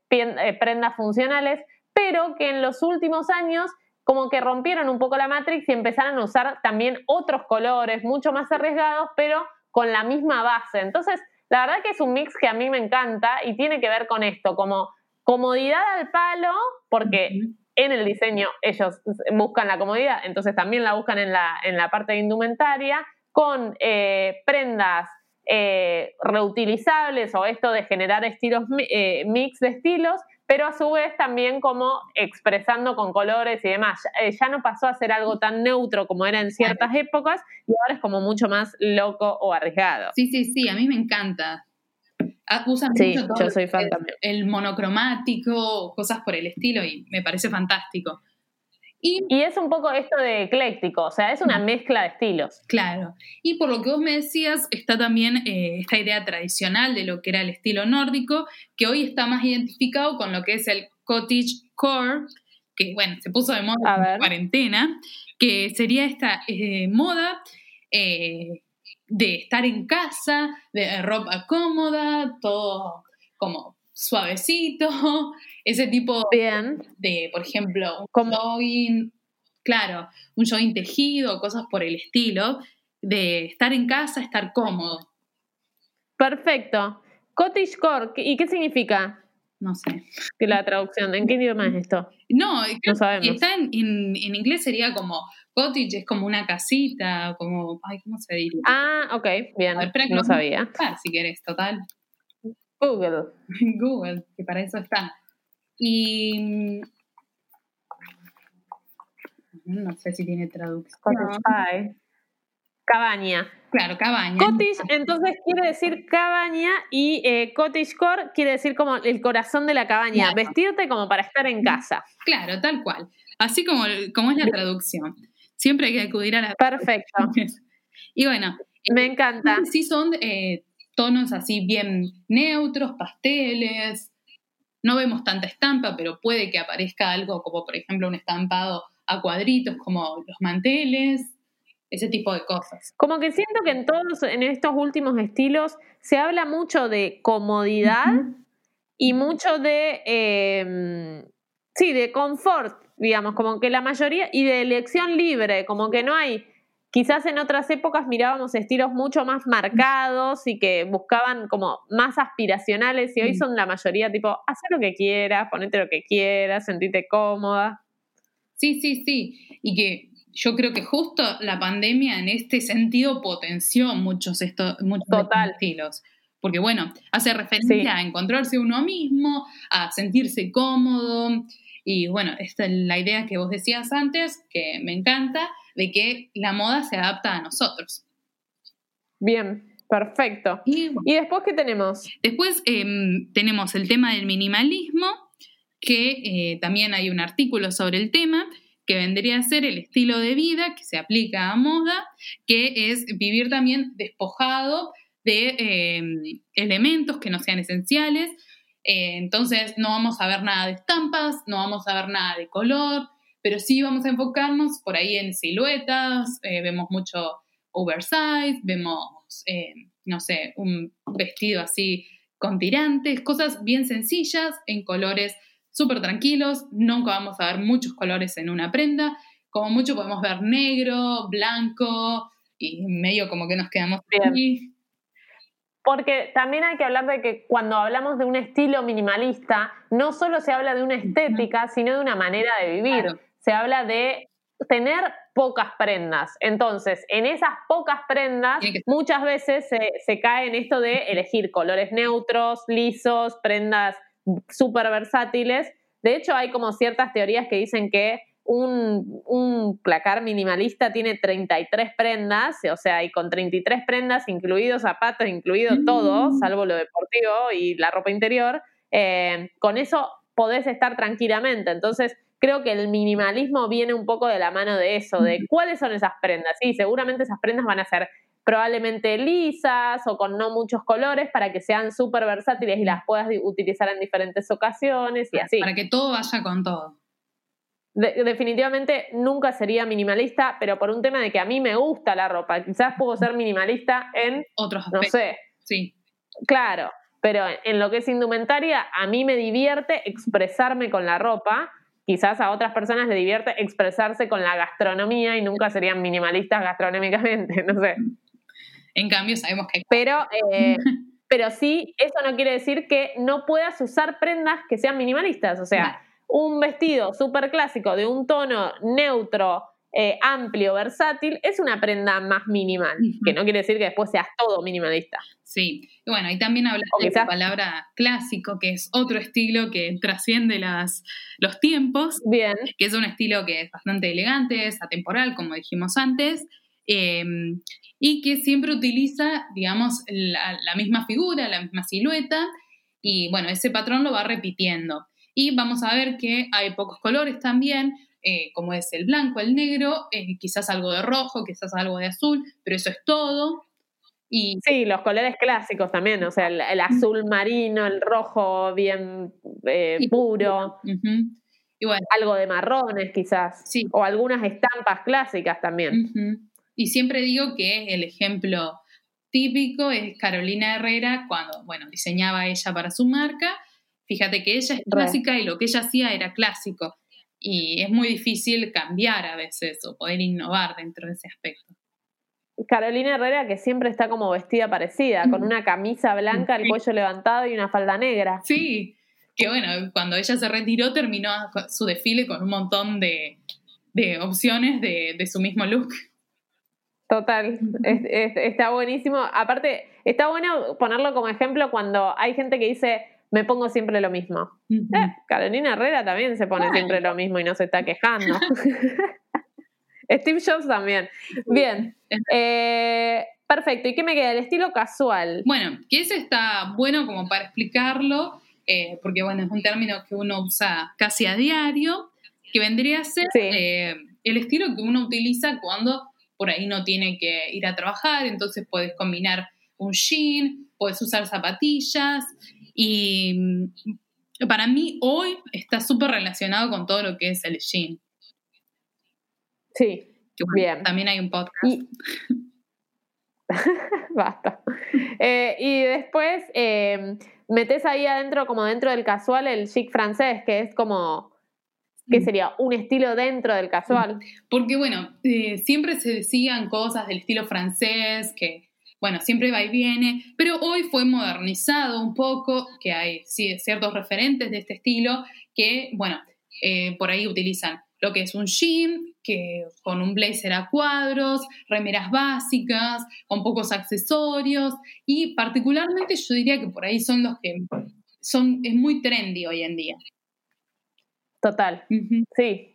prendas funcionales, pero que en los últimos años como que rompieron un poco la Matrix y empezaron a usar también otros colores mucho más arriesgados, pero con la misma base. Entonces, la verdad que es un mix que a mí me encanta y tiene que ver con esto, como comodidad al palo, porque en el diseño ellos buscan la comodidad, entonces también la buscan en la, en la parte de indumentaria, con eh, prendas eh, reutilizables o esto de generar estilos eh, mix de estilos, pero a su vez también como expresando con colores y demás. Ya, eh, no pasó a ser algo tan neutro como era en ciertas épocas y ahora es como mucho más loco o arriesgado. Sí, sí, sí, a mí me encanta. Usan Sí, mucho todo yo lo soy que fan es también. el monocromático, cosas por el estilo, y me parece fantástico. Y Y es un poco esto de ecléctico, o sea, es una mezcla de estilos. Claro. Y por lo que vos me decías, está también eh, esta idea tradicional de lo que era el estilo nórdico, que hoy está más identificado con lo que es el cottage core, que bueno, se puso de moda en cuarentena, que sería esta eh, moda eh, de estar en casa, de ropa cómoda, todo como suavecito, ese tipo Bien. de, por ejemplo, un Como- jogging, claro, un jogging tejido, cosas por el estilo, de estar en casa, estar cómodo, Perfecto. Cottage core, ¿y qué significa no sé. que la traducción? ¿En qué idioma es esto? No, que sabemos. está en, en- en inglés sería como cottage, es como una casita, como, ay, ¿cómo se diría? Ah, ok, bien, ver, no sabía. Ah, si querés, total. Google. [LAUGHS] Google, que para eso está. Y mm, no sé si tiene traducción. Cottage pie. Cabaña. Claro, cabaña. Cottage entonces quiere decir cabaña y eh, cottage core quiere decir como el corazón de la cabaña, Claro. vestirte como para estar en casa. Claro, tal cual. Así como, como es la traducción. Siempre hay que acudir a la Perfecto, [LAUGHS] Y bueno, me encanta. sí son eh, tonos así bien neutros, pasteles. No vemos tanta estampa, pero puede que aparezca algo como, por ejemplo, un estampado a cuadritos, como los manteles, ese tipo de cosas. Como que siento que en todos, en estos últimos estilos, se habla mucho de comodidad y mucho de, em, sí, de confort, digamos, como que la mayoría, y de elección libre, como que no hay Quizás en otras épocas mirábamos estilos mucho más marcados y que buscaban como más aspiracionales y hoy mm. son la mayoría tipo, haz lo que quieras, ponete lo que quieras, sentite cómoda. Sí, sí, sí. Y que yo creo que justo la pandemia en este sentido potenció muchos, estos, muchos estilos. Porque bueno, hace referencia a encontrarse uno mismo, a sentirse cómodo. Y bueno, esta es la idea que vos decías antes, que me encanta, de que la moda se adapta a nosotros. Bien, perfecto. ¿Y, después qué tenemos? Después em, tenemos el tema del minimalismo, que eh, también hay un artículo sobre el tema, que vendría a ser el estilo de vida que se aplica a moda, que es vivir también despojado de em, elementos que no sean esenciales. Eh, entonces no vamos a ver nada de estampas, no vamos a ver nada de color, pero sí vamos a enfocarnos por ahí en siluetas, eh, vemos mucho oversize, vemos, eh, no sé, un vestido así con tirantes, cosas bien sencillas, en colores súper tranquilos, nunca vamos a ver muchos colores en una prenda, como mucho podemos ver negro, blanco y medio como que nos quedamos bien. Porque también hay que hablar de que cuando hablamos de un estilo minimalista, no solo se habla de una estética, sino de una manera de vivir se habla de tener pocas prendas. Entonces, en esas pocas prendas, muchas veces se, cae en esto de elegir colores neutros, lisos, prendas súper versátiles. De hecho, hay como ciertas teorías que dicen que un, un, placar minimalista tiene 33 prendas, o sea, y con 33 prendas, incluidos zapatos, incluido todo, mm. salvo lo deportivo y la ropa interior, eh, con eso podés estar tranquilamente. Entonces, creo que el minimalismo viene un poco de la mano de eso, de cuáles son esas prendas. Sí, seguramente esas prendas van a ser probablemente lisas o con no muchos colores para que sean súper versátiles y las puedas utilizar en diferentes ocasiones y así. Para que todo vaya con todo. definitivamente nunca sería minimalista, pero por un tema de que a mí me gusta la ropa. Quizás puedo ser minimalista en otros aspectos. No sé. Sí. Claro, pero en lo que es indumentaria, a mí me divierte expresarme con la ropa quizás a otras personas le divierte expresarse con la gastronomía y nunca serían minimalistas gastronómicamente, [LAUGHS] no sé. En cambio, sabemos que... Pero, eh, [LAUGHS] pero sí, eso no quiere decir que no puedas usar prendas que sean minimalistas. O sea, un vestido súper clásico de un tono neutro, eh, amplio, versátil, es una prenda más minimal, que no quiere decir que después seas todo minimalista. Sí, y bueno, y también hablas de la palabra clásico, que es otro estilo que trasciende las, los tiempos, Bien. que es un estilo que es bastante elegante, es atemporal, como dijimos antes, em, y que siempre utiliza, digamos, la, la misma figura, la misma silueta, y bueno, ese patrón lo va repitiendo. Y vamos a ver que hay pocos colores también, eh, como es el blanco, el negro, eh, quizás algo de rojo, quizás algo de azul, pero eso es todo. Y... Sí, los colores clásicos también, o sea, el, azul marino, el rojo bien eh, puro. Algo de marrones quizás. Sí. O algunas estampas clásicas también. Y siempre digo que el ejemplo típico es Carolina Herrera cuando, bueno, diseñaba ella para su marca. Fíjate que ella es clásica y lo que ella hacía era clásico y es muy difícil cambiar a veces o poder innovar dentro de ese aspecto. Carolina Herrera que siempre está como vestida parecida, con una camisa blanca, el cuello levantado y una falda negra. Sí, que bueno, cuando ella se retiró terminó su desfile con un montón de, opciones de, su mismo look. Total, está buenísimo. Aparte, está bueno ponerlo como ejemplo cuando hay gente que dice, me pongo siempre lo mismo. Eh, Carolina Herrera también se pone siempre lo mismo y no se está quejando. [LAUGHS] [LAUGHS] Steve Jobs también. Bien. Eh, perfecto. ¿Y qué me queda? El estilo casual. Bueno, que ese está bueno como para explicarlo, eh, porque bueno, es un término que uno usa casi a diario, que vendría a ser el estilo que uno utiliza cuando por ahí no tiene que ir a trabajar, entonces puedes combinar un jean, puedes usar zapatillas, y mm, para mí hoy está súper relacionado con todo lo que es el jean. Sí, bien. También hay un podcast. [LAUGHS] Basta. Eh, y después eh, metes ahí adentro, como dentro del casual, el chic francés, que es como, que sería un estilo dentro del casual. Porque bueno, eh, siempre se decían cosas del estilo francés, que bueno, siempre va y viene, pero hoy fue modernizado un poco, que hay ciertos referentes de este estilo que, bueno, por ahí utilizan lo que es un jean, que con un blazer a cuadros, remeras básicas, con pocos accesorios y particularmente yo diría que por ahí son los que son es muy trendy hoy en día. Total. Sí.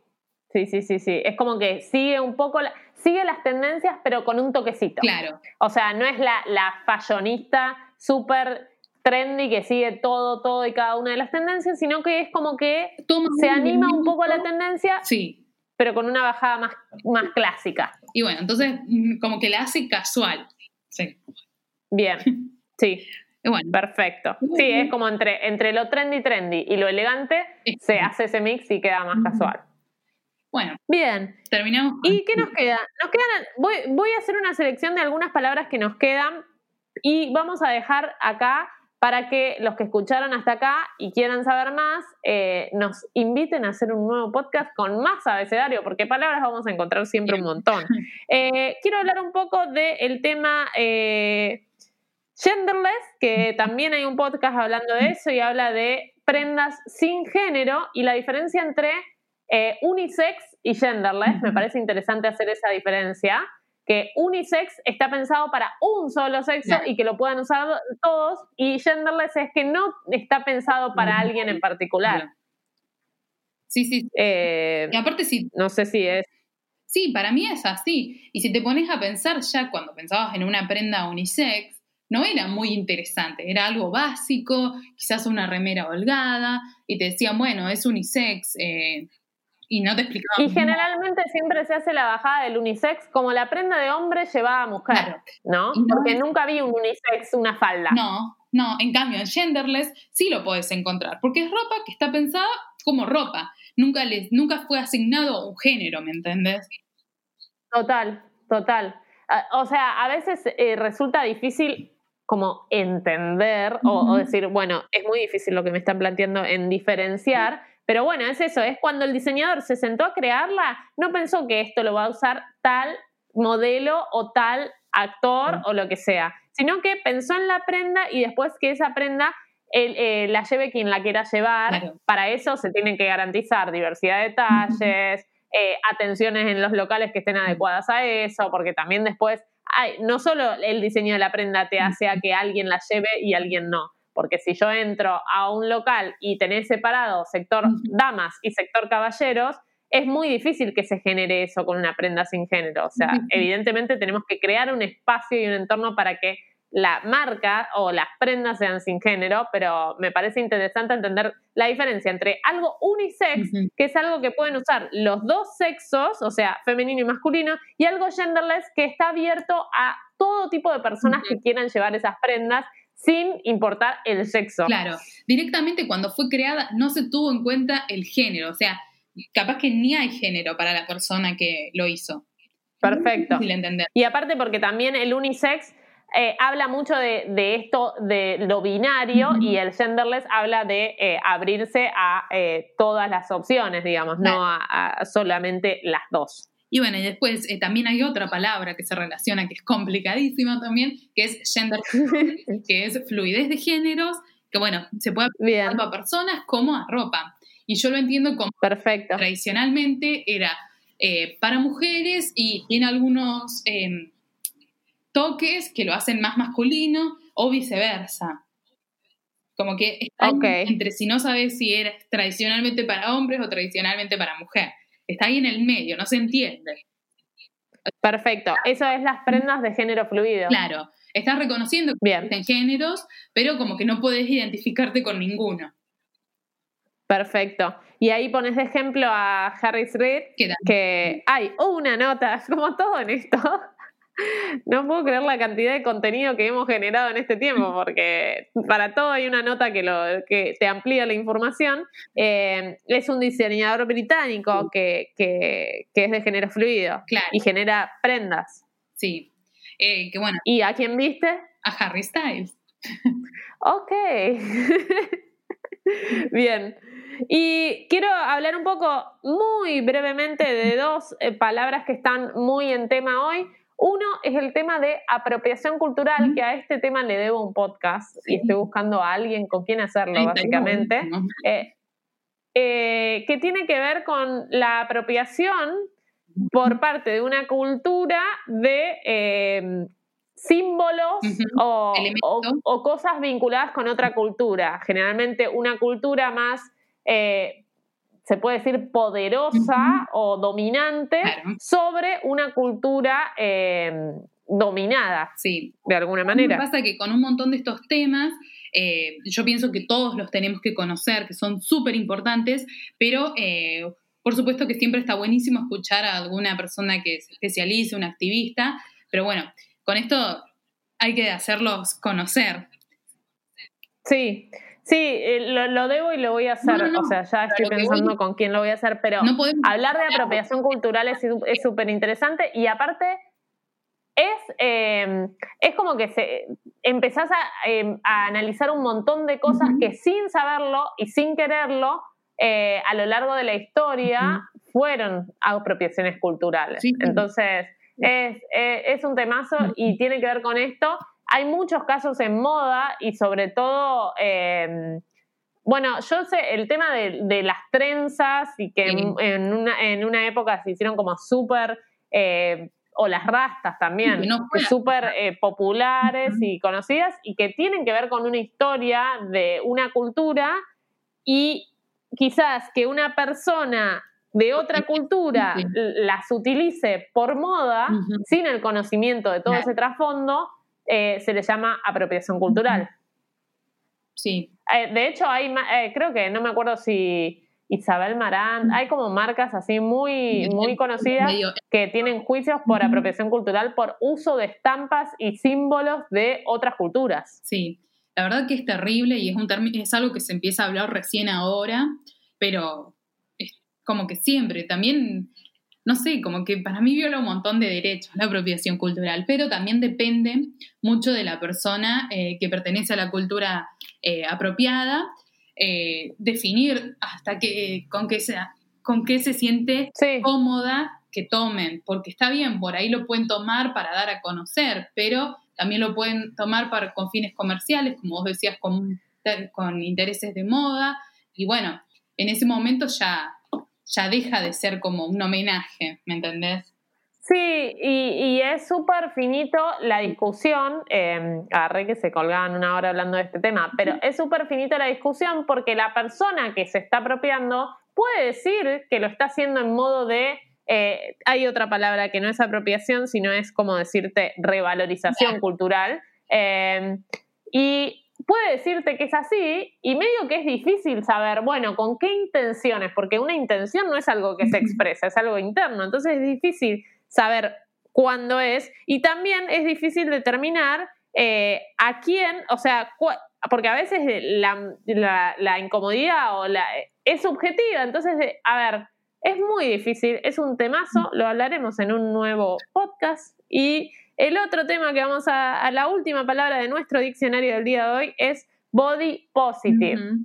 Sí, sí, sí, sí. Es como que sigue un poco sigue las tendencias pero con un toquecito. Claro. O sea, no es la la fashionista súper trendy que sigue todo, todo y cada una de las tendencias, sino que es como que se anima un poco a la tendencia, sí. pero con una bajada más, más clásica. Y bueno, entonces mm, como que la hace casual. Sí. Bien, [LAUGHS] sí. Bueno. Perfecto. Sí, es como entre, entre lo trendy, trendy y lo elegante, se hace ese mix y queda más casual. Bueno. Bien. Terminamos. ¿Y qué nos queda? Nos quedan, voy, voy a hacer una selección de algunas palabras que nos quedan y vamos a dejar acá para que los que escucharon hasta acá y quieran saber más, eh, nos inviten a hacer un nuevo podcast con más abecedario, porque palabras vamos a encontrar siempre un montón. [LAUGHS] Eh, quiero hablar un poco del tema eh, genderless, que también hay un podcast hablando de eso y habla de prendas sin género y la diferencia entre unisex y genderless. Me parece interesante hacer esa diferencia que unisex está pensado para un solo sexo y que lo puedan usar todos, y genderless es que no está pensado para alguien en particular. Sí, sí. Eh, y aparte sí. No sé si es. Sí, para mí es así. Y si te pones a pensar ya cuando pensabas en una prenda unisex, no era muy interesante, era algo básico, quizás una remera holgada, y te decían, bueno, es unisex, eh, y no te explicaba. Y generalmente siempre se hace la bajada del unisex como la prenda de hombre llevada a mujer, ¿no? Porque nunca vi un unisex, una falda. No, no, en cambio en genderless sí lo puedes encontrar, porque es ropa que está pensada como ropa. Nunca, les, nunca fue asignado un género, ¿me entendés? Total, total. Ah, o sea, a veces eh, resulta difícil como entender o, o, decir, bueno, es muy difícil lo que me están planteando en diferenciar, pero bueno, es eso, es cuando el diseñador se sentó a crearla, no pensó que esto lo va a usar tal modelo o tal actor o lo que sea, sino que pensó en la prenda y después que esa prenda eh, la lleve quien la quiera llevar. Para eso se tienen que garantizar diversidad de talles, eh, atenciones en los locales que estén adecuadas a eso, porque también después, no solo el diseño de la prenda te hace a que alguien la lleve y alguien no, porque si yo entro a un local y tenés separado sector damas y sector caballeros, es muy difícil que se genere eso con una prenda sin género. O sea, evidentemente tenemos que crear un espacio y un entorno para que la marca o las prendas sean sin género, pero me parece interesante entender la diferencia entre algo unisex, que es algo que pueden usar los dos sexos, o sea, femenino y masculino, y algo genderless que está abierto a todo tipo de personas que quieran llevar esas prendas sin importar el sexo. Claro, directamente cuando fue creada no se tuvo en cuenta el género, o sea, capaz que ni hay género para la persona que lo hizo. Perfecto. entender. Y aparte porque también el unisex eh, habla mucho de, esto, de lo binario, y el genderless habla de eh, abrirse a eh, todas las opciones, digamos, no a solamente las dos. Y bueno, y después eh, también hay otra palabra que se relaciona, que es complicadísima también, que es gender, [LAUGHS] que es fluidez de géneros, que bueno, se puede aplicar tanto a personas como a ropa. Y yo lo entiendo como Perfecto. tradicionalmente era eh, para mujeres y tiene algunos em, toques que lo hacen más masculino o viceversa. Como que está entre si no sabes si era tradicionalmente para hombres o tradicionalmente para mujer está ahí en el medio, no se entiende. Perfecto, eso es las prendas de género fluido. Claro, estás reconociendo que existen géneros, pero como que no puedes identificarte con ninguno. Perfecto. Y ahí pones de ejemplo a Harris Reid, que hay una nota, [LAUGHS] como todo en esto, No puedo creer la cantidad de contenido que hemos generado en este tiempo, porque para todo hay una nota que, lo, que te amplía la información. Eh, es un diseñador británico que, que, es de género fluido y genera prendas. Sí, eh, que bueno. ¿Y a quién viste? A Harry Styles. [LAUGHS] Ok. [LAUGHS] Bien. Y quiero hablar un poco muy brevemente de dos eh, palabras que están muy en tema hoy. Uno es el tema de apropiación cultural, que a este tema le debo un podcast y estoy buscando a alguien con quien hacerlo, básicamente, eh, eh, que tiene que ver con la apropiación por parte de una cultura de eh, símbolos o, cosas vinculadas con otra cultura. Generalmente una cultura más se puede decir, poderosa o dominante sobre una cultura eh, dominada, sí. de alguna manera. Lo que pasa que con un montón de estos temas, eh, yo pienso que todos los tenemos que conocer, que son súper importantes, pero eh, por supuesto que siempre está buenísimo escuchar a alguna persona que se especialice, un activista, pero bueno, con esto hay que hacerlos conocer. Sí, Sí, eh, lo, debo y lo voy a hacer. o sea, ya estoy pensando con quién lo voy a hacer, pero hablar de apropiación cultural es súper [LAUGHS] interesante y aparte es, em, es como que se, empezás em, a, analizar un montón de cosas que sin saberlo y sin quererlo, eh, a lo largo de la historia, fueron apropiaciones culturales. Entonces, es, es, un temazo y tiene que ver con esto hay muchos casos en moda y sobre todo, em, bueno, yo sé el tema de, las trenzas y que en, una, época se hicieron como súper, eh, o las rastas también, súper eh, populares y conocidas y que tienen que ver con una historia de una cultura y quizás que una persona de otra cultura las utilice por moda, sin el conocimiento de todo ese trasfondo, eh, se le llama apropiación cultural. Sí. Eh, de hecho, hay, eh, creo que, no me acuerdo si Isabel Marán, hay como marcas así muy, muy conocidas que tienen juicios por apropiación cultural por uso de estampas y símbolos de otras culturas. Sí, la verdad que es terrible y es, un es algo que se empieza a hablar recién ahora, pero es como que siempre, también no sé, como que para mí viola un montón de derechos la apropiación cultural, pero también depende mucho de la persona eh, que pertenece a la cultura eh, apropiada, eh, definir hasta que, con qué se, con qué se siente cómoda que tomen, porque está bien, por ahí lo pueden tomar para dar a conocer, pero también lo pueden tomar para, con fines comerciales, como vos decías, con, con intereses de moda, y bueno, en ese momento ya ya deja de ser como un homenaje, ¿me entendés? Sí, y, es súper finito la discusión, eh, agarré que se colgaban una hora hablando de este tema, pero es súper finito la discusión porque la persona que se está apropiando puede decir que lo está haciendo en modo de, eh, hay otra palabra que no es apropiación, sino es como decirte revalorización cultural. Eh, y puede decirte que es así y medio que es difícil saber, bueno, con qué intenciones, porque una intención no es algo que se expresa, es algo interno, entonces es difícil saber cuándo es y también es difícil determinar eh, a quién, o sea, porque a veces la, incomodidad o la, es subjetiva, entonces, a ver, es muy difícil, es un temazo, lo hablaremos en un nuevo podcast y el otro tema que vamos a, la última palabra de nuestro diccionario del día de hoy es body positive.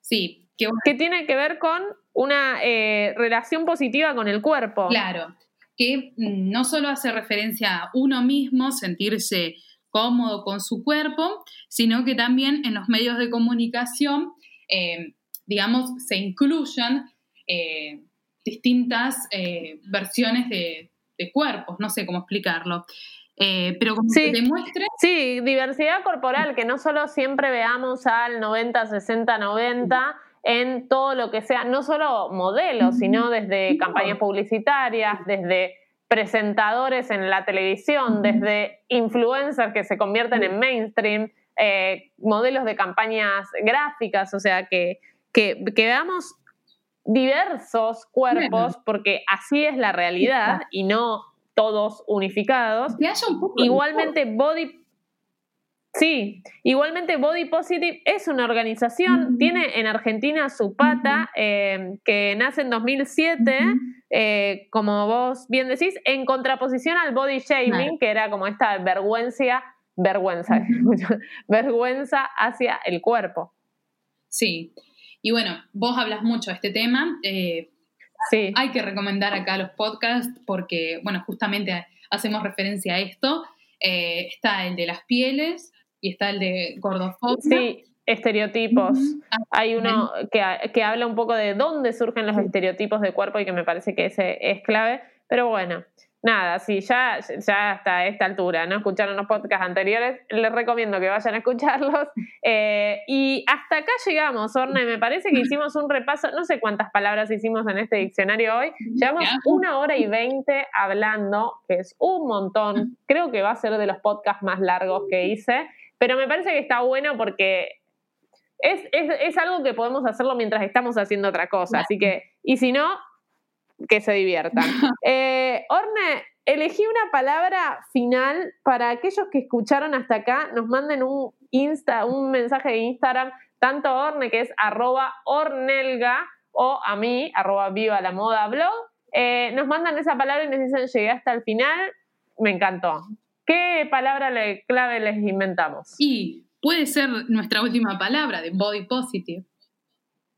Sí, que tiene que ver con una eh, relación positiva con el cuerpo. Claro, que no solo hace referencia a uno mismo, sentirse cómodo con su cuerpo, sino que también en los medios de comunicación, eh, digamos, se incluyan eh, distintas versiones de, de cuerpos, no sé cómo explicarlo. Eh, pero como sí, que demuestre. Sí, diversidad corporal, que no solo siempre veamos al 90, 60, 90 en todo lo que sea, no solo modelos, sino desde campañas publicitarias, desde presentadores en la televisión, desde influencers que se convierten en mainstream, eh, modelos de campañas gráficas, o sea, que, que, que veamos diversos cuerpos, porque así es la realidad y no todos unificados. Igualmente, Body Sí, igualmente Body Positive es una organización, tiene en Argentina su pata, eh, que nace en 2007, eh, como vos bien decís, en contraposición al body shaming, que era como esta vergüenza, vergüenza, [LAUGHS] vergüenza hacia el cuerpo. Sí, y bueno, vos hablas mucho de este tema. Eh, sí. Hay que recomendar acá los podcasts porque, bueno, justamente hacemos referencia a esto. está el de las pieles, y está el de gordofobia. Sí, estereotipos. Ah, Hay uno que, que, habla un poco de dónde surgen los estereotipos de cuerpo y que me parece que ese es clave. Pero bueno, nada, si ya, ya hasta esta altura no escucharon los podcasts anteriores, les recomiendo que vayan a escucharlos. [LAUGHS] Eh, y hasta acá llegamos, Orne. Me parece que hicimos un repaso, no sé cuántas palabras hicimos en este diccionario hoy. Llevamos una hora y veinte hablando, que es un montón. Creo que va a ser de los podcasts más largos que hice. Pero me parece que está bueno porque es, es, algo que podemos hacerlo mientras estamos haciendo otra cosa. Así que, y si no, que se diviertan. [LAUGHS] Eh, Orne, elegí una palabra final para aquellos que escucharon hasta acá, nos manden un, Insta, un mensaje de Instagram, tanto Orne, que es arroba ornelga, o a mí, arroba viva la moda blog. Eh, nos mandan esa palabra y nos dicen llegué hasta el final. Me encantó. ¿Qué palabra clave les inventamos? Y puede ser nuestra última palabra, de body positive.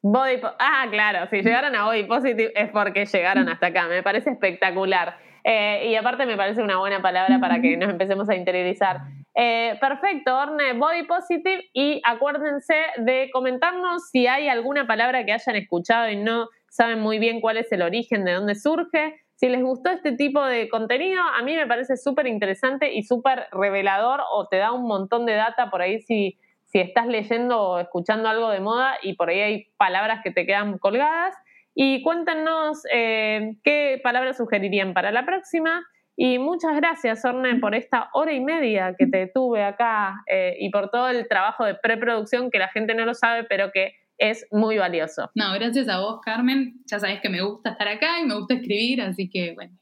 Body ah, claro, si llegaron a body positive es porque llegaron hasta acá. Me parece espectacular. Eh, y aparte me parece una buena palabra para que nos empecemos a interiorizar. Eh, perfecto, Orne, body positive. Y acuérdense de comentarnos si hay alguna palabra que hayan escuchado y no saben muy bien cuál es el origen, de dónde surge. Si les gustó este tipo de contenido, a mí me parece súper interesante y súper revelador o te da un montón de data por ahí si, si estás leyendo o escuchando algo de moda y por ahí hay palabras que te quedan colgadas. Y cuéntenos eh, qué palabras sugerirían para la próxima. Y muchas gracias, Orne, por esta hora y media que te tuve acá eh, y por todo el trabajo de preproducción que la gente no lo sabe, pero que es muy valioso. No, gracias a vos, Carmen. Ya sabés que me gusta estar acá y me gusta escribir, así que bueno.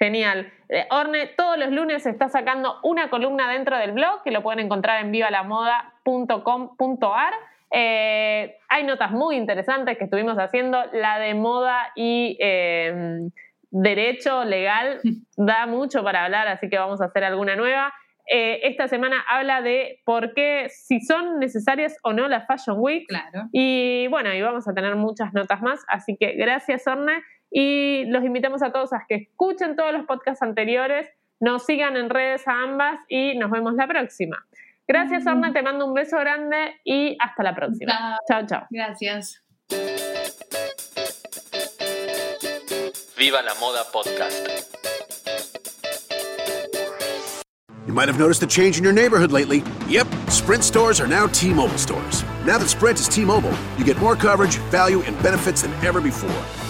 Genial. Eh, Orne todos los lunes está sacando una columna dentro del blog que lo pueden encontrar en vivalamoda.com.ar. Eh, hay notas muy interesantes que estuvimos haciendo. La de moda y eh, derecho legal [LAUGHS] da mucho para hablar, así que vamos a hacer alguna nueva. Eh, esta semana habla de por qué, si son necesarias o no las Fashion Week. Claro. Y bueno, y vamos a tener muchas notas más. Así que gracias, Orne. Y los invitamos a todos a que escuchen todos los podcasts anteriores, nos sigan en redes a ambas y nos vemos la próxima. Gracias, Orne. Te mando un beso grande y hasta la próxima. Chao, chao. Gracias. Viva la Moda Podcast. You might have noticed a change in your neighborhood lately. Yep, Sprint stores are now T Mobile stores. Now that Sprint is T Mobile, you get more coverage, value, and benefits than ever before.